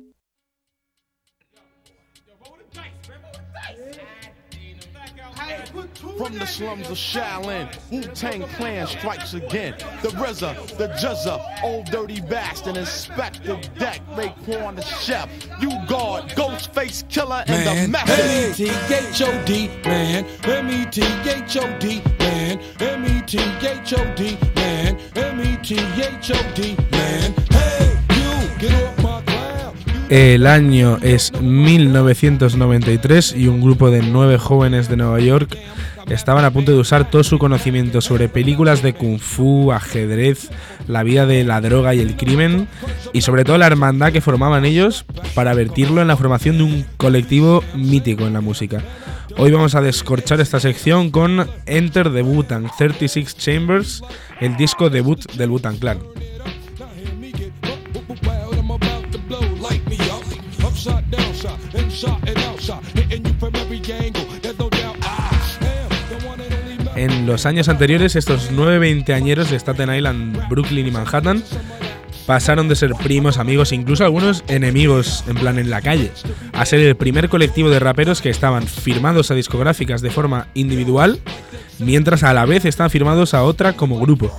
From the slums of Shaolin, Wu Tang Clan strikes again. The RZA, the Juzza, old dirty bastard, Inspector Deck, Raekwon the Chef, you guard, Ghostface Killer, and the Man, Method. M-E-T-H-O-D, man. M-E-T-H-O-D, man. M-E-T-H-O-D, man. M-E-T-H-O-D, man. Hey, you, get off my. El año es 1993 y un grupo de nueve jóvenes de Nueva York estaban a punto de usar todo su conocimiento sobre películas de kung fu, ajedrez, la vida de la droga y el crimen y sobre todo la hermandad que formaban ellos para vertirlo en la formación de un colectivo mítico en la música. Hoy vamos a descorchar esta sección con Enter the Wu-Tang 36 Chambers, el disco debut del Wu-Tang Clan. En los años anteriores, estos nueve veinteañeros de Staten Island, Brooklyn y Manhattan pasaron de ser primos, amigos e incluso algunos enemigos en plan en la calle, a ser el primer colectivo de raperos que estaban firmados a discográficas de forma individual, mientras a la vez estaban firmados a otra como grupo.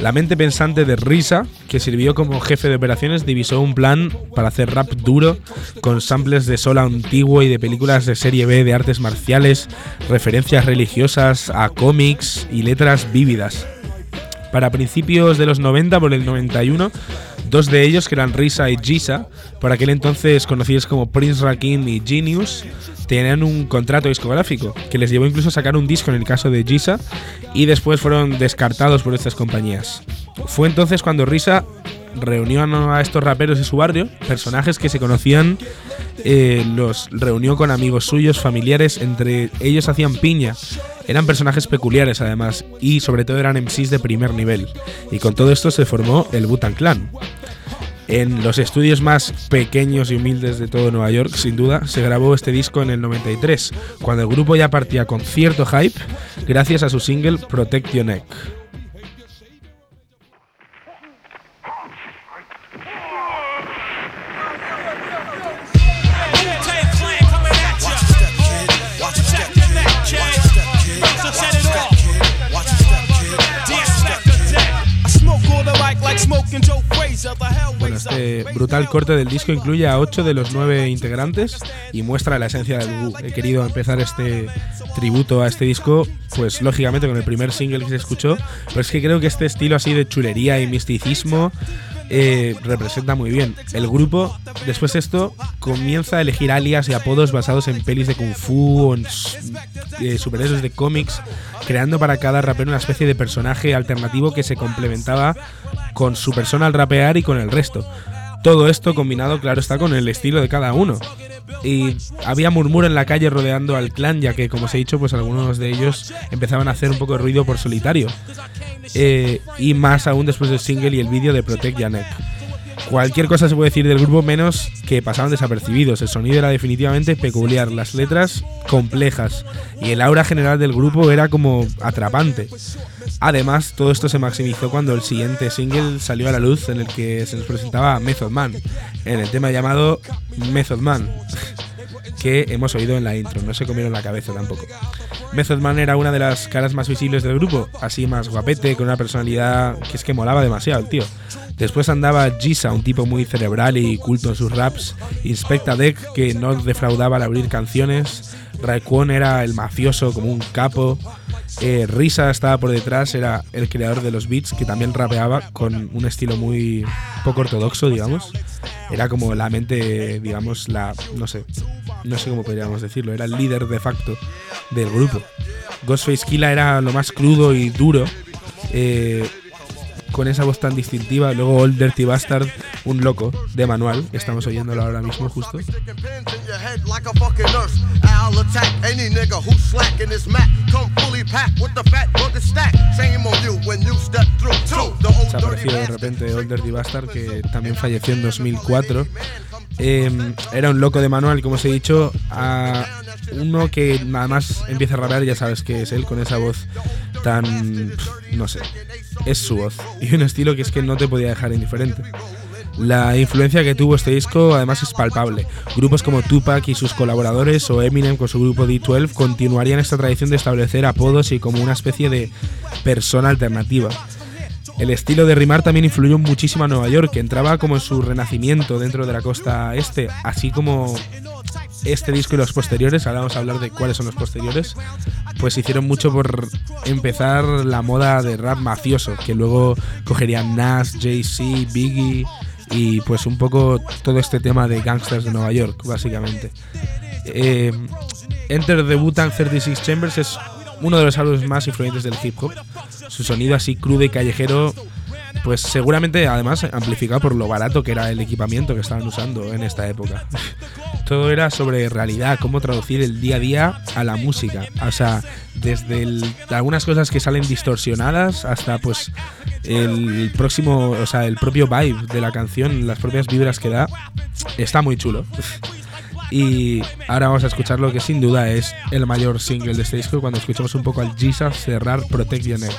La mente pensante de Risa, que sirvió como jefe de operaciones, divisó un plan para hacer rap duro con samples de sol antiguo y de películas de serie B de artes marciales, referencias religiosas a cómics y letras vívidas. Para principios de los 90, por el 91, dos de ellos, que eran Risa y Giza, por aquel entonces conocidos como Prince Rakim y Genius, tenían un contrato discográfico que les llevó incluso a sacar un disco en el caso de Giza y después fueron descartados por estas compañías. Fue entonces cuando Risa reunió a estos raperos de su barrio, personajes que se conocían, eh, los reunió con amigos suyos, familiares, entre ellos hacían piña. Eran personajes peculiares además y sobre todo eran MCs de primer nivel. Y con todo esto se formó el Butan Clan. En los estudios más pequeños y humildes de todo Nueva York, sin duda, se grabó este disco en el 93, cuando el grupo ya partía con cierto hype gracias a su single Protect Your Neck. Bueno, este brutal corte del disco incluye a 8 de los 9 integrantes y muestra la esencia del Wu. He querido empezar este tributo a este disco, pues lógicamente con el primer single que se escuchó, pero es que creo que este estilo así de chulería y misticismo eh, representa muy bien. El grupo, después de esto, comienza a elegir alias y apodos basados en pelis de kung fu o en eh, superhéroes de cómics, creando para cada rapero una especie de personaje alternativo que se complementaba con su persona al rapear y con el resto. Todo esto combinado, claro está, con el estilo de cada uno. Y había murmuro en la calle rodeando al clan, ya que, como os he dicho, pues algunos de ellos empezaban a hacer un poco de ruido por solitario. Eh, y más aún después del single y el vídeo de Protect Janek. Cualquier cosa se puede decir del grupo menos que pasaban desapercibidos. El sonido era definitivamente peculiar, las letras complejas y el aura general del grupo era como atrapante. Además, todo esto se maximizó cuando el siguiente single salió a la luz en el que se nos presentaba Method Man, en el tema llamado Method Man, que hemos oído en la intro, no se comieron la cabeza tampoco. Method era una de las caras más visibles del grupo, así más guapete, con una personalidad que es que molaba demasiado el tío. Después andaba Giza, un tipo muy cerebral y culto en sus raps. Inspecta Deck, que no defraudaba al abrir canciones. Raekwon era el mafioso, como un capo. Eh, Risa estaba por detrás, era el creador de los beats, que también rapeaba con un estilo muy poco ortodoxo, digamos. Era como la mente, digamos, la. no sé. No sé cómo podríamos decirlo. Era el líder de facto del grupo. Ghostface Killa era lo más crudo y duro. Eh, con esa voz tan distintiva. Luego Old Dirty Bastard, un loco de manual. Estamos oyéndolo ahora mismo justo. Se apareció de repente Old Dirty Bastard, que también falleció en 2004. Eh, era un loco de manual, como os he dicho, a uno que nada más empieza a rapear, ya sabes que es él, con esa voz tan. no sé. Es su voz. Y un estilo que es que no te podía dejar indiferente. La influencia que tuvo este disco además es palpable. Grupos como Tupac y sus colaboradores o Eminem con su grupo D12 continuarían esta tradición de establecer apodos y como una especie de persona alternativa. El estilo de rimar también influyó muchísimo a Nueva York, que entraba como en su renacimiento dentro de la costa este, así como este disco y los posteriores, ahora vamos a hablar de cuáles son los posteriores, pues hicieron mucho por empezar la moda de rap mafioso, que luego cogerían Nas, Jay-Z, Biggie y pues un poco todo este tema de gangsters de Nueva York, básicamente. Eh, Enter the Wu-Tang 36 Chambers es uno de los álbumes más influyentes del hip hop. Su sonido así crudo y callejero, pues seguramente además amplificado por lo barato que era el equipamiento que estaban usando en esta época. Todo era sobre realidad, cómo traducir el día a día a la música. O sea, desde algunas cosas que salen distorsionadas hasta pues el próximo, o sea, el propio vibe de la canción, las propias vibras que da, está muy chulo. Y ahora vamos a escuchar lo que sin duda es el mayor single de este disco cuando escuchamos un poco al Jesus cerrar Protect Your Neck.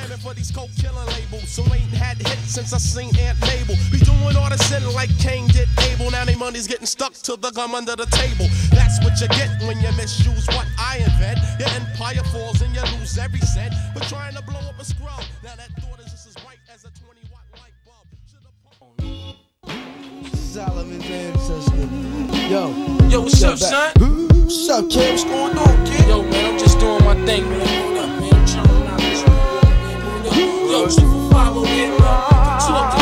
So ain't had hits since I seen Aunt Mabel. Be doing all the sin like Cain did Abel. Now they money's getting stuck to the gum under the table. That's what you get when you misuse what I invent. Your empire falls and you lose every cent. But trying to blow up a scrub. Now that thought is just as bright as a 20 watt light bulb. Solomon's ancestor. Yo. Yo, what's up, son? What's up, kid? What's going on, kid? Yo, man, I'm just doing my thing, man. Hold up, man. I'm chilling out this man. Yo, two for five over here, man. Two up.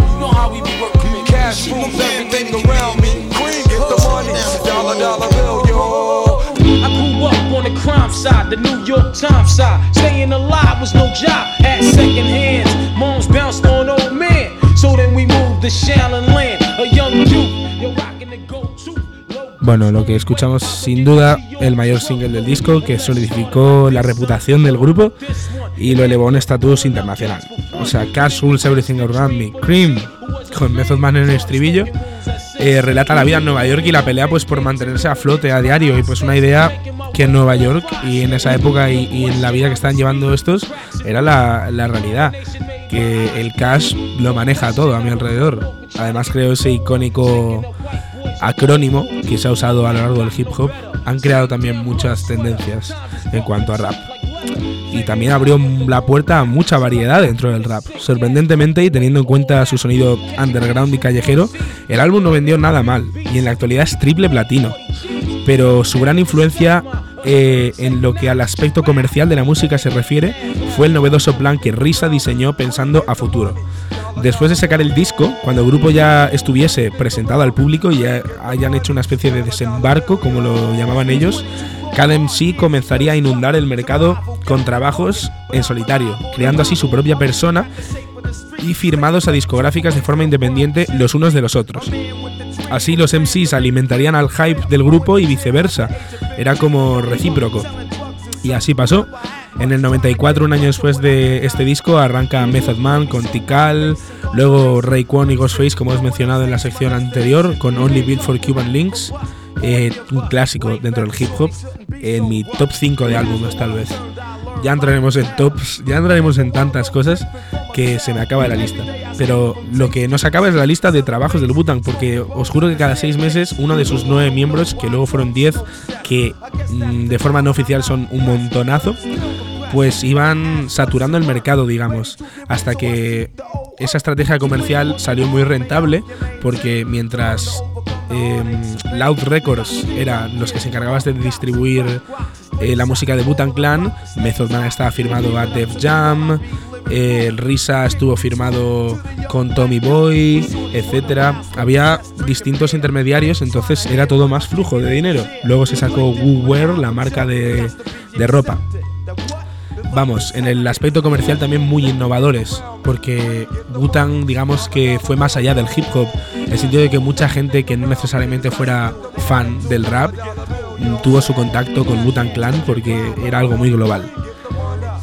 You know how we be working. Cash moves everything around me. Cream get the money, dollar dollar bill, yo. I grew up on the crime side, the New York Times side. Staying alive was no job. Had second hands. Moms bounced on old men. So then we moved to Shaolin Land. A young youth. Yo, the go-to. Bueno, lo que escuchamos sin duda el mayor single del disco que solidificó la reputación del grupo y lo elevó a un estatus internacional. O sea, Cash Rules Everything Around Me, Cream, con Method Man en el estribillo, eh, relata la vida en Nueva York y la pelea pues por mantenerse a flote a diario y pues una idea que en Nueva York y en esa época y, en la vida que están llevando estos era la, la realidad que el cash lo maneja todo a mi alrededor además creo ese icónico acrónimo que se ha usado a lo largo del hip hop han creado también muchas tendencias en cuanto a rap y también abrió la puerta a mucha variedad dentro del rap. Sorprendentemente y teniendo en cuenta su sonido underground y callejero, el álbum no vendió nada mal y en la actualidad es triple platino. Pero su gran influencia eh, en lo que al aspecto comercial de la música se refiere fue el novedoso plan que Risa diseñó pensando a futuro. Después de sacar el disco, cuando el grupo ya estuviese presentado al público y ya hayan hecho una especie de desembarco, como lo llamaban ellos, cada MC comenzaría a inundar el mercado con trabajos en solitario, creando así su propia persona y firmados a discográficas de forma independiente los unos de los otros. Así los MCs alimentarían al hype del grupo y viceversa, era como recíproco. Y así pasó. En el 94, un año después de este disco, arranca Method Man con Tikal, luego Rayquan y Ghostface, como hemos mencionado en la sección anterior, con Only Built for Cuban Links, eh, un clásico dentro del hip hop, en mi top 5 de álbumes tal vez. Ya entraremos en tops, ya entraremos en tantas cosas que se me acaba la lista. Pero lo que no acaba es la lista de trabajos del Butan, porque os juro que cada seis meses uno de sus nueve miembros, que luego fueron diez, que mm, de forma no oficial son un montonazo, pues iban saturando el mercado, digamos, hasta que esa estrategia comercial salió muy rentable, porque mientras eh, Loud Records era los que se encargaban de distribuir eh, la música de Butan Clan, Method Man estaba firmado a Def Jam, eh, Risa estuvo firmado con Tommy Boy, etcétera. Había distintos intermediarios, entonces era todo más flujo de dinero. Luego se sacó WooWear, la marca de, de ropa. Vamos, en el aspecto comercial también muy innovadores, porque Wu-Tang digamos que fue más allá del hip hop, en el sentido de que mucha gente que no necesariamente fuera fan del rap tuvo su contacto con Wu-Tang Clan porque era algo muy global.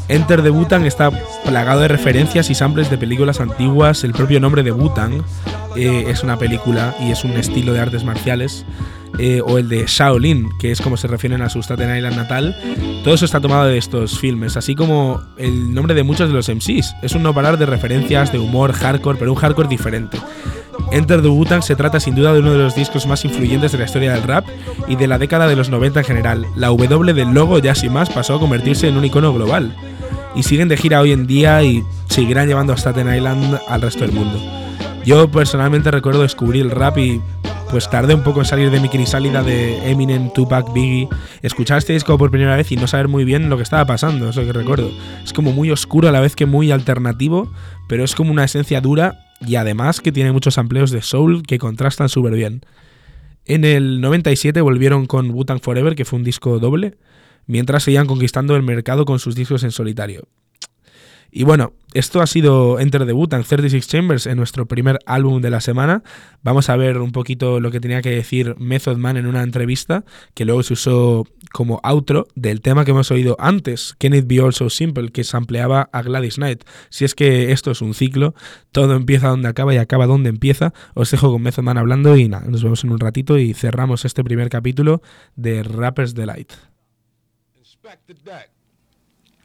Enter the Wu-Tang está plagado de referencias y samples de películas antiguas. El propio nombre de Wu-Tang eh, es una película y es un estilo de artes marciales. eh, o el de Shaolin, que es como se refieren a su Staten Island natal. Todo eso está tomado de estos filmes, así como el nombre de muchos de los MCs. Es un no parar de referencias, de humor, hardcore, pero un hardcore diferente. Enter the Wu-Tang se trata sin duda de uno de los discos más influyentes de la historia del rap y de la década de los 90 en general. La W del logo ya sin más pasó a convertirse en un icono global. Y siguen de gira hoy en día y seguirán llevando a Staten Island al resto del mundo. Yo personalmente recuerdo descubrir el rap y pues tardé un poco en salir de mi crisálida de Eminem, Tupac, Biggie, escuchar este disco por primera vez y no saber muy bien lo que estaba pasando, eso que recuerdo. Es como muy oscuro a la vez que muy alternativo, pero es como una esencia dura y además que tiene muchos amplios de soul que contrastan súper bien. En el 97 volvieron con Wu-Tang Forever, que fue un disco doble, mientras seguían conquistando el mercado con sus discos en solitario. Y bueno, esto ha sido Enter the Wu-Tang 36 Chambers en nuestro primer álbum de la semana. Vamos a ver un poquito lo que tenía que decir Method Man en una entrevista que luego se usó como outro del tema que hemos oído antes, Can It Be All So Simple, que sampleaba a Gladys Knight. Si es que esto es un ciclo, todo empieza donde acaba y acaba donde empieza. Os dejo con Method Man hablando y nada, nos vemos en un ratito y cerramos este primer capítulo de Rappers Delight. Deck.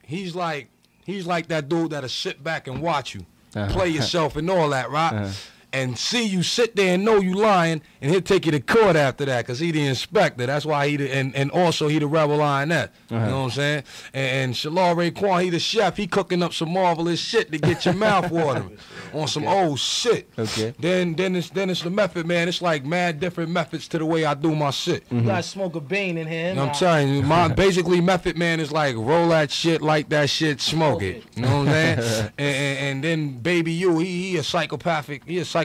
He's like he's like that dude that'll sit back and watch you. Uh-huh. Play yourself and all that, right? Uh-huh. And see you sit there and know you lying, and he'll take you to court after that, cause he the inspector. That's why he the, and and also he the rebel lioness. You Uh-huh. know what I'm saying? And, and Shalal Raekwon, he the chef. He cooking up some marvelous shit to get your mouth watering on some old shit. Okay. Then then it's then it's the method, man. It's like mad different methods to the way I do my shit. Mm-hmm. You gotta smoke a bean in here. I'm telling you, my basically Method Man is like roll that shit, like that shit, smoke it. You know what I'm saying? and, and, and then Baby You, he, he a psychopathic, he a psychopathic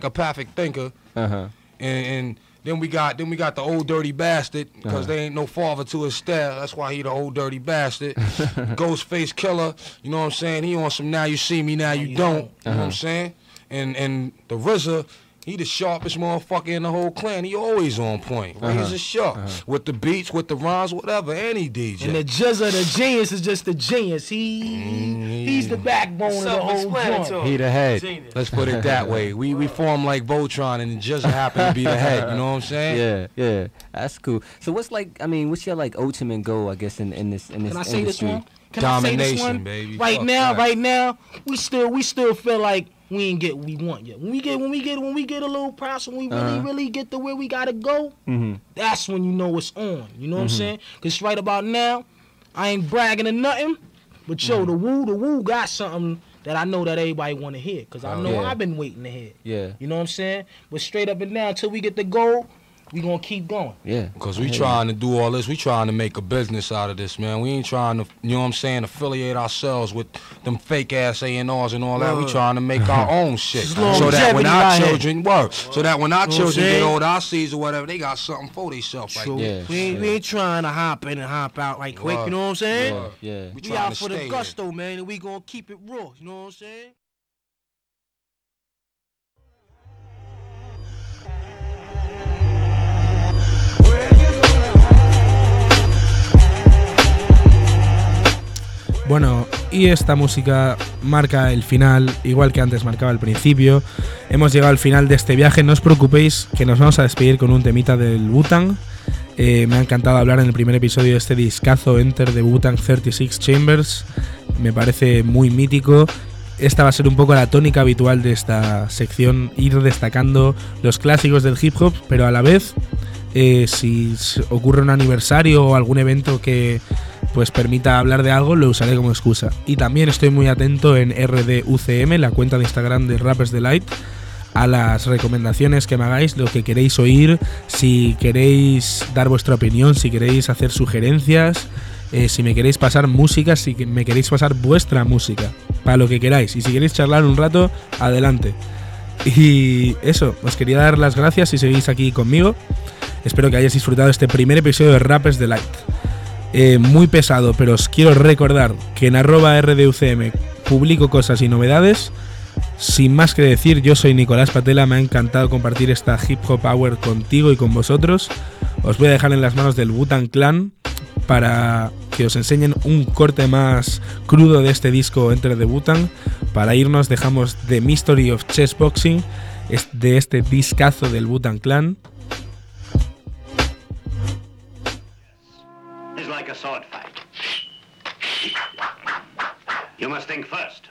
thinker. Uh-huh. And, and then we got then we got the old dirty bastard because Uh-huh. there ain't no father to his style. That's why he the old dirty bastard. Ghostface killer. You know what I'm saying? He on some now you see me now you don't. You know what Uh-huh. I'm saying? And and the RZA. He the sharpest motherfucker in the whole clan. He always on point. Uh-huh. Razor sharp. With the beats, with the rhymes, whatever. Any DJ. And the Jizza, the genius, is just the genius. He he's the backbone of the whole joint. He the head. Let's put it that way. We we form like Voltron and just happen to be the head. You know what I'm saying? Yeah, yeah, that's cool. So what's like? I mean, what's your like ultimate goal? I guess in, in this in this Can I say this industry. one? Can I say this Domination, one? baby. Right Fuck now, that. right now, we still we still feel like we ain't get what we want yet. When we get when we get when we get a little press, when we really Uh-huh. really get to where we gotta go, Mm-hmm. that's when you know it's on. You know what I'm Mhm. saying? Cause right about now, I ain't bragging or nothing, but yo, Mm-hmm. the woo the woo got something that I know that everybody want to hear. Cause I Oh, know yeah. I've been waiting to hear. Yeah, You know what I'm saying? But straight up and down, until we get the goal, we gonna keep going. yeah. Because we I hear trying to do all this. We trying to make a business out of this, man. We ain't trying to, you know what I'm saying, affiliate ourselves with them fake ass A&Rs and all that. We Word. trying to make our own shit. So that when our children work, so that when our Know what I'm children get old, our seeds or whatever, they got something for themselves. Like True. we, ain't, we ain't trying to hop in and hop out like quick. Word. You know what I'm saying? Word. Yeah. We We out for the stay here. gusto, man, and we gonna keep it raw. You know what I'm saying? Bueno, y esta música marca el final, igual que antes marcaba el principio. Hemos llegado al final de este viaje, no os preocupéis que nos vamos a despedir con un temita del Wu-Tang. Eh, me ha encantado hablar en el primer episodio de este discazo Enter the Wu-Tang 36 Chambers. Me parece muy mítico. Esta va a ser un poco la tónica habitual de esta sección, ir destacando los clásicos del hip hop, pero a la vez, eh, si ocurre un aniversario o algún evento que pues permita hablar de algo, lo usaré como excusa. Y también estoy muy atento en RDUCM, la cuenta de Instagram de Rappers Delight, a las recomendaciones que me hagáis, lo que queréis oír, si queréis dar vuestra opinión, si queréis hacer sugerencias, eh, si me queréis pasar música, si me queréis pasar vuestra música, para lo que queráis. Y si queréis charlar un rato, adelante. Y eso, os quería dar las gracias si seguís aquí conmigo. Espero que hayáis disfrutado este primer episodio de Rappers Delight. Eh, muy pesado, pero os quiero recordar que en arroba RDUCM publico cosas y novedades. Sin más que decir, yo soy Nicolás Patela, me ha encantado compartir esta hip hop hour contigo y con vosotros. Os voy a dejar en las manos del Butan Clan para que os enseñen un corte más crudo de este disco Enter the Butan. Para irnos dejamos The Mystery of Chess Boxing de este discazo del Butan Clan. Like a sword fight. You must think first?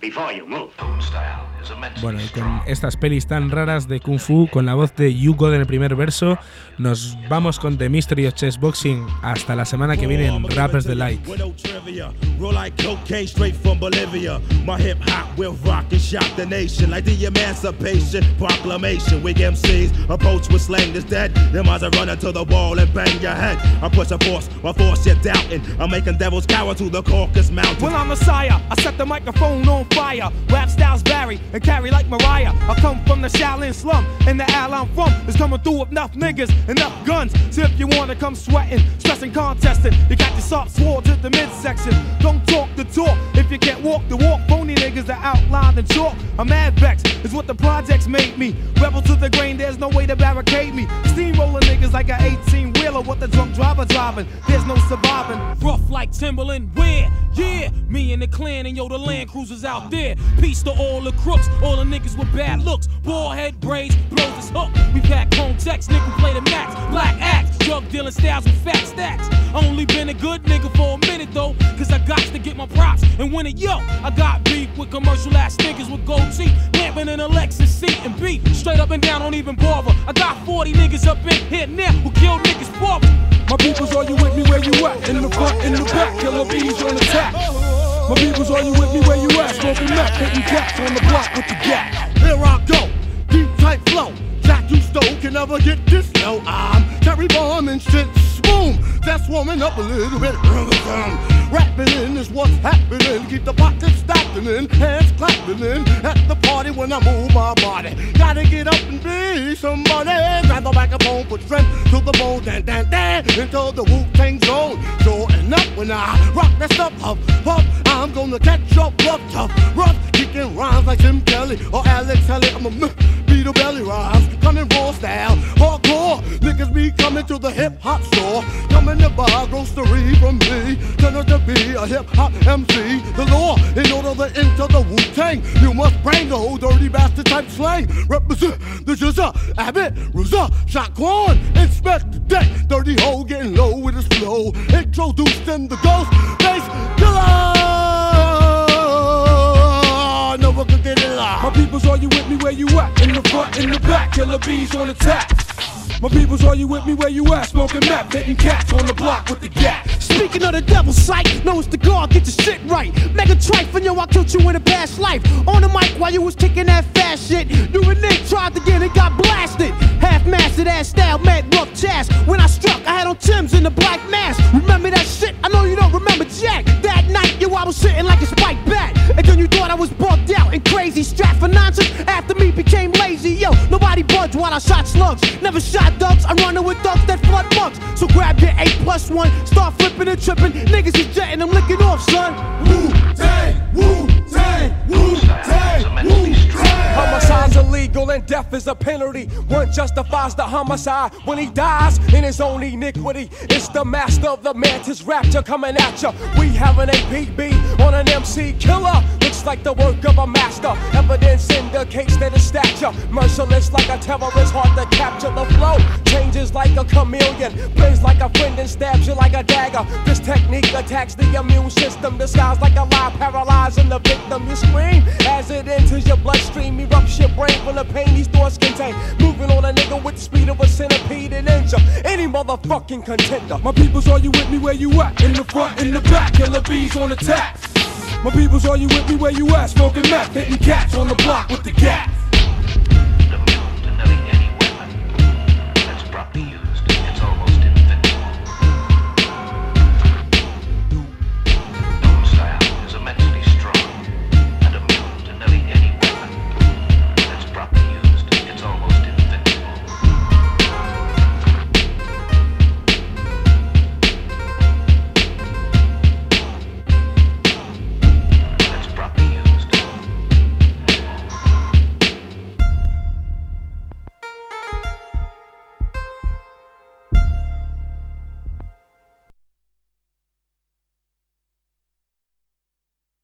Before you move. Style. Bueno, con estas pelis tan raras de Kung Fu, con la voz de Yuko en el primer verso, nos vamos con The Mystery of Chess Boxing. Hasta la semana que viene en Rappers Delight. Well, I'm. I set the microphone on fire. Rap styles and carry like Mariah. I come from the Shaolin slum, and the al I'm from is coming through with enough niggas, enough guns. So if you wanna come sweating, stressing, contesting, you got your soft sword to the midsection. Don't talk the talk if you can't walk the walk. Phony niggas are outlined in chalk. I'm mad vex is what the projects made me. Rebel to the grain, there's no way to barricade me. Steamroller niggas like a 18 wheeler. What the drunk driver driving? There's no surviving. Rough like Timberland, where? Yeah, me and the clan and yo, the Land Cruisers out there. Peace to all the crooks, all the niggas with bad looks. Ball head braids, blows his hook. We pack checks, nigga play the max. Black axe, drug dealing styles with fat stacks. Only been a good nigga for a minute though, cause I got to get my props and win it. Yo, I got beef with commercial ass niggas with gold teeth, lamping in a Lexus seat and beat. Straight up and down, don't even bother. I got 40 niggas up in here now who kill niggas me. My peoples, are you with me where you at? In the front, in the back, killer bees on attack. My peoples, are you with me where you at? Smoking meth, hitting cats on the block with the gap. Here I go, deep tight flow. Jack you stole can never get this low. I'm Terry Bomb and shit. Boom, that's warming up a little bit. Rapping in is what's happening. Keep the pockets stacking in, hands clapping in. At the party when I move my body. Gotta get up and be somebody. Grab the microphone, put strength to the bone. Dan, dan, dan, into the Wu Tang zone. Sure enough, when I rock that stuff, huff, puff, I'm gonna catch up rough, tough, rough. Kicking rhymes like Tim Kelly or Alex Haley. I'm a beat belly rhymes, coming raw style, hardcore. Niggas be coming to the hip hop store, coming to buy grocery from me. Turn out to be a hip hop MC. The law, in order to enter the Wu Tang, you must bring the old dirty bastard type slang. Represent the Jizza, Abbott, Ruza, Shot Quan, inspect the deck. Dirty hoe getting low with his flow. Introduced in the ghost bass killer. One could get it live. My peoples, are you with me where you at? In the front, in the back, killer bees on attack. My peoples, are you with me where you at? Smoking meth, hitting cats on the block with the gap. Speaking of the devil's sight, know it's the guard, get your shit right. Mega trife, and yo, I killed you in a past life. On the mic while you was kicking that fast shit. You and Nick tried to get it, got blasted. Half mastered ass style, mad rough chast. When I struck, I had on Tim's in the black mask. Remember that shit? I know you don't remember Jack. That night, yo, I was sitting like a spiked bat. And then you thought I was bugged out and crazy. Strapped for nonsense after budged while I shot slugs. Never shot ducks, I'm running with ducks that flood mugs. So grab your 8 plus 1, start flipping and tripping. Niggas is jetting, I'm licking off, son. Wu Illegal and death is a penalty. One justifies the homicide when he dies in his own iniquity. It's the master of the mantis rapture coming at ya. We have an APB on an MC killer. Looks like the work of a master. Evidence indicates that his stature merciless like a terrorist, hard to capture the flow. Changes like a chameleon, plays like a friend and stabs you like a dagger. This technique attacks the immune system, disguised like a lie, paralyzing the victim. You scream as it enters your bloodstream, erupts your brain from the pain these thoughts contain. Moving on a nigga with the speed of a centipede and injure any motherfucking contender. My peoples, are you with me where you at? In the front, in the back, killer bees on attack. My peoples, are you with me where you at? Smoking meth, hitting cats on the block with the gap.